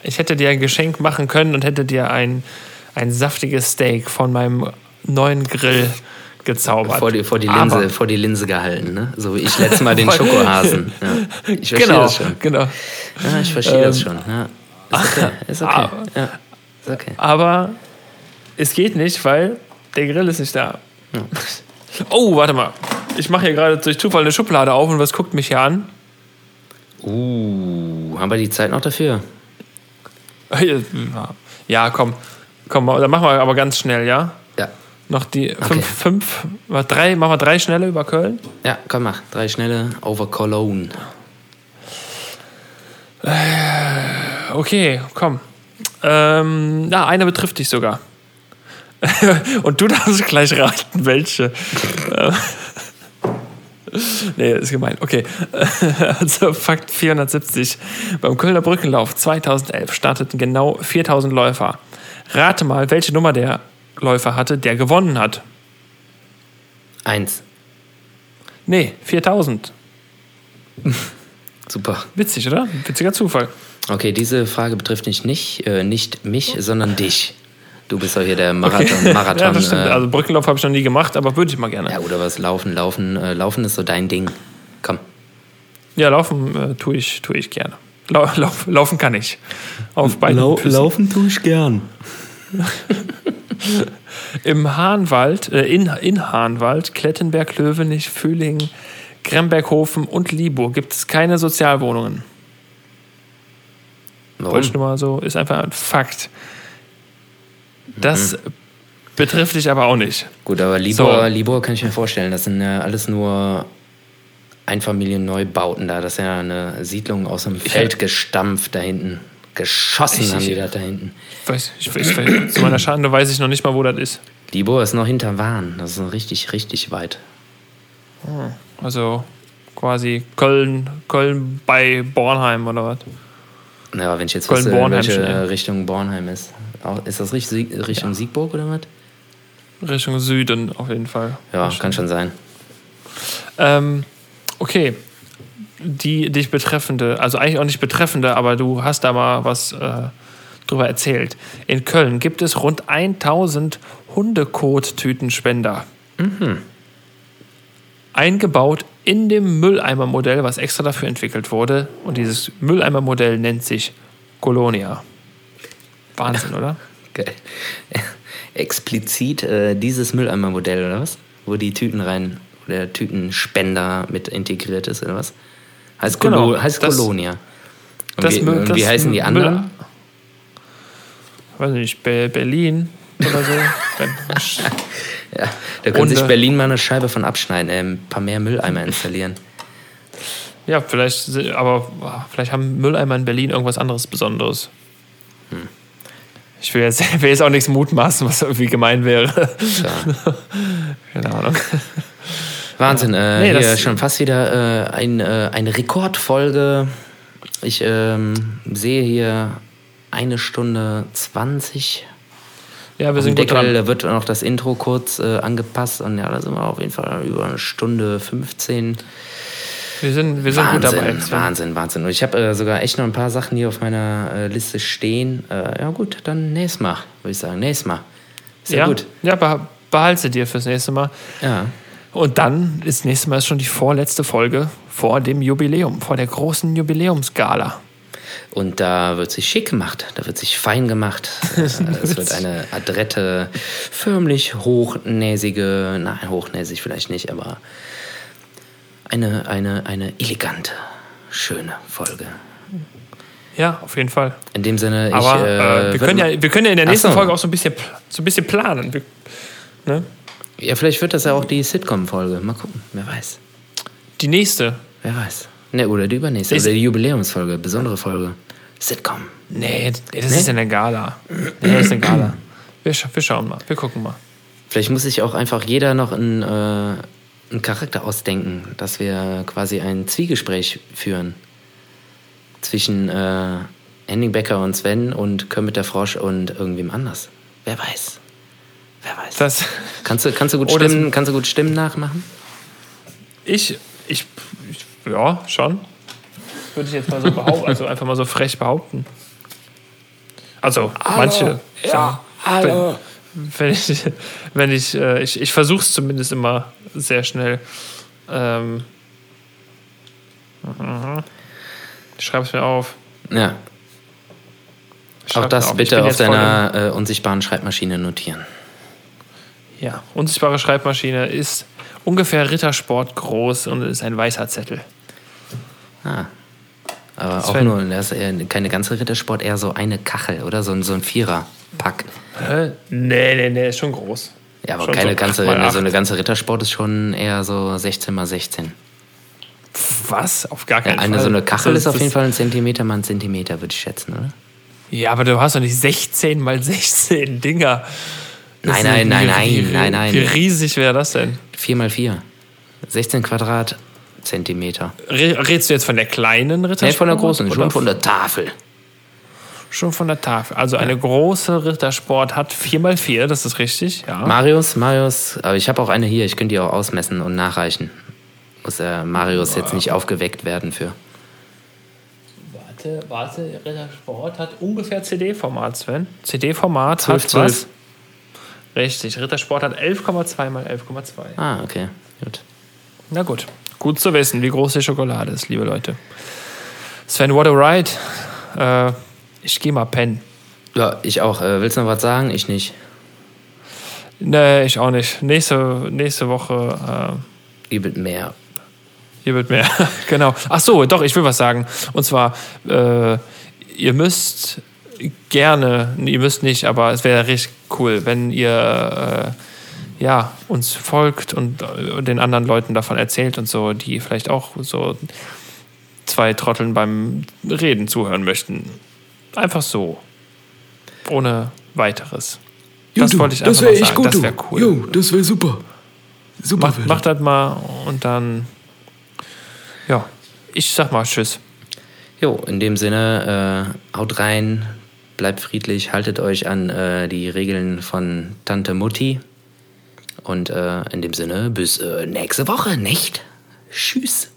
ich hätte dir ein Geschenk machen können und hätte dir ein, ein saftiges Steak von meinem neuen Grill gezaubert. Vor die, vor, die Linse, Aber- vor die Linse gehalten, ne? So wie ich letztes Mal den Schokohasen. Ja. Ich verstehe Genau, das schon. genau. Ja, ich verstehe das schon. Ja. Ist okay. Ist okay. Ah. Ja. Ist okay. Aber es geht nicht, weil der Grill ist nicht da. Oh, warte mal. Ich mache hier gerade durch Zufall eine Schublade auf und was guckt mich hier an? Uh, haben wir die Zeit noch dafür? Ja, komm. Komm, dann machen wir aber ganz schnell, ja? Noch die Okay. fünf, fünf, mal drei, machen wir drei schnelle über Köln. Ja, komm, mach. Drei schnelle over Cologne. Okay, komm. Ähm, ja, eine betrifft dich sogar. Und du darfst gleich raten, welche. Äh, nee, ist gemein. Okay. Also Fakt 470. Beim Kölner Brückenlauf 2011 starteten genau 4000 Läufer. Rate mal, welche Nummer der Läufer hatte, der gewonnen hat. Eins. Nee, 4000. Super. Witzig, oder? Witziger Zufall. Okay, diese Frage betrifft nicht, nicht, äh, nicht mich, sondern dich. Du bist doch hier der Marathon. Marathon ja, das stimmt. äh, Also Brückenlauf habe ich noch nie gemacht, aber würde ich mal gerne. ja, oder was? Laufen, laufen. Äh, laufen ist so dein Ding. Komm. Ja, laufen äh, tue ich, tue ich gerne. Lau, lauf, laufen kann ich. Auf beiden Füßen. laufen tue ich gern. Im Hahnwald, äh, in, in Hahnwald, Klettenberg, Löwenich, Fühling, Gremberghofen und Liburg gibt es keine Sozialwohnungen. Wollte ich nur mal so, ist einfach ein Fakt. Das betrifft dich aber auch nicht. Gut, aber Libor, So. Libor kann ich mir vorstellen, das sind ja alles nur Einfamilienneubauten da. Das ist ja eine Siedlung aus dem Feld gestampft da hinten. Geschossen Ich- haben die ich- da, da hinten. Weiß, ich, ich, zu meiner Schande weiß ich noch nicht mal, wo das ist. Libor ist noch hinter Wahn. Das ist noch richtig, richtig weit. Also quasi Köln, Köln bei Bornheim oder was? Ja, aber wenn ich jetzt Köln, wüsste, Bornheim welche ja. Richtung Bornheim ist. Ist das Richtung, Richtung Siegburg oder was? Richtung Süden auf jeden Fall. Ja, kann schon sein. Ähm, okay. Die dich betreffende, also eigentlich auch nicht betreffende, aber du hast da mal was äh, drüber erzählt. In Köln gibt es rund 1000 Hundekot-Tütenspender. Eingebaut in dem Mülleimermodell, was extra dafür entwickelt wurde. Und dieses Mülleimermodell nennt sich Colonia. Wahnsinn, oder? Geil. Explizit äh, dieses Mülleimermodell oder was? Wo die Tüten rein, wo der Tütenspender mit integriert ist oder was? Heißt, Genau, Colo heißt das- Colonia. Und das wie, und wie das heißen die anderen? Weiß nicht, Be Berlin oder so. Ja, da können sich. Berlin mal eine Scheibe von abschneiden, äh, ein paar mehr Mülleimer installieren. Ja, vielleicht, aber vielleicht haben Mülleimer in Berlin irgendwas anderes Besonderes. Hm. Ich will jetzt, will jetzt auch nichts mutmaßen, was irgendwie gemein wäre. Ja. Keine Ahnung. Wahnsinn, äh, Nee, hier schon fast wieder äh, ein, äh, eine Rekordfolge. Ich ähm, sehe hier eine Stunde 20. Ja, wir sind gut Deckel, dran. da wird noch das Intro kurz äh, angepasst und ja, da sind wir auf jeden Fall über eine Stunde 15. Wir sind, wir sind gut dabei. Wahnsinn. Wahnsinn, Wahnsinn. Und ich habe äh, sogar echt noch ein paar Sachen hier auf meiner äh, Liste stehen. Äh, ja gut, dann nächstes Mal, würde ich sagen. Nächstes Mal. Ist ja, Ja, gut. ja beh- behalte dir fürs nächste Mal. Ja. Und dann ist nächstes Mal schon die vorletzte Folge vor dem Jubiläum, vor der großen Jubiläumsgala. Und da wird sich schick gemacht, da wird sich fein gemacht. Äh, es wird eine adrette, förmlich hochnäsige, nein, hochnäsig vielleicht nicht, aber eine, eine, eine elegante, schöne Folge. Ja, auf jeden Fall. In dem Sinne, Aber ich. äh, wir, würd können ja, wir können ja in der nächsten so. Folge auch so ein bisschen, so ein bisschen planen. Wir, Ne? Ja, vielleicht wird das ja auch die Sitcom-Folge. Mal gucken, wer weiß. Die nächste. Wer weiß. Ne, oder die übernächste. Ist- Oder die Jubiläumsfolge, besondere Folge. Sitcom. Nee, das ist eine Gala. Nee, das ist eine Gala. Wir, scha wir schauen mal. Wir gucken mal. Vielleicht muss sich auch einfach jeder noch einen, äh, einen Charakter ausdenken, dass wir quasi ein Zwiegespräch führen zwischen äh, Henning Becker und Sven und Kermit der Frosch und irgendwem anders. Wer weiß. Wer weiß. Das, kannst, du, kannst, du gut Oh, das- Stimmen, kannst du gut Stimmen nachmachen? ich, ich, ich, ja, schon. Würde ich jetzt mal so behaupten, also einfach mal so frech behaupten. Also, manche. Ja, Wenn, wenn ich, wenn ich, äh, ich, ich versuche es zumindest immer sehr schnell. Ähm, mhm. ich schreibe es mir auf. Ja. Ich Auch das bitte auf deiner äh, unsichtbaren Schreibmaschine notieren. Ja, unsichtbare Schreibmaschine ist ungefähr Rittersport groß und ist ein weißer Zettel. Ah. Aber auch Sven. nur, das ist keine ganze Rittersport, eher so eine Kachel, oder? So, ein- so ein Vierer-Pack. Hä? Nee, nee, nee, ist schon groß. Ja, aber Schon keine so ganze, acht mal ne, so eine acht. ganze Rittersport ist schon eher so 16 mal 16. Was? Auf gar Ja, keinen eine Fall. so eine Kachel Das ist auf das- jeden Fall ein Zentimeter mal ein Zentimeter, würde ich schätzen, oder? Ja, aber du hast doch nicht 16 mal 16 Dinger. Nein, nein, nein, nein, nein, nein. Wie riesig wäre das denn? 4 mal 4. 16 Quadratzentimeter. Re- Redest du jetzt von der kleinen Rittersport? Nee, von der großen, schon von der Tafel. Schon von der Tafel. Also eine große Rittersport hat 4x4, das ist richtig, ja. Marius, Marius, aber ich habe auch eine hier, ich könnte die auch ausmessen und nachreichen. Muss äh, Marius jetzt nicht aufgeweckt werden für. Warte, warte, Rittersport hat ungefähr CD-Format, Sven. CD-Format 12, hat was? Richtig, Rittersport hat 11,2 mal 11,2. Ah, okay, gut. Na gut, gut zu wissen, wie groß die Schokolade ist, liebe Leute. Sven, what a ride. Äh, ich geh mal pennen. Ja, ich auch. Äh, willst du noch was sagen? Ich nicht. Nee, ich auch nicht. Nächste, nächste Woche äh, Übelt mehr. Hier wird mehr. genau. Ach so, doch, ich will was sagen. Und zwar, äh, ihr müsst gerne, ihr müsst nicht, aber es wäre richtig cool, wenn ihr äh, ja, uns folgt und äh, den anderen Leuten davon erzählt und so, die vielleicht auch so zwei Trotteln beim Reden zuhören möchten. Einfach so. Ohne weiteres. Das du, wollte ich das einfach wär mal echt sagen. gut, Das wäre cool. Jo, das wäre super. Super. Macht, wär macht das mal und dann. Ja, ich sag mal Tschüss. Jo, in dem Sinne, äh, haut rein, bleibt friedlich, haltet euch an äh, die Regeln von Tante Mutti. Und äh, in dem Sinne, bis äh, nächste Woche, nicht? Tschüss.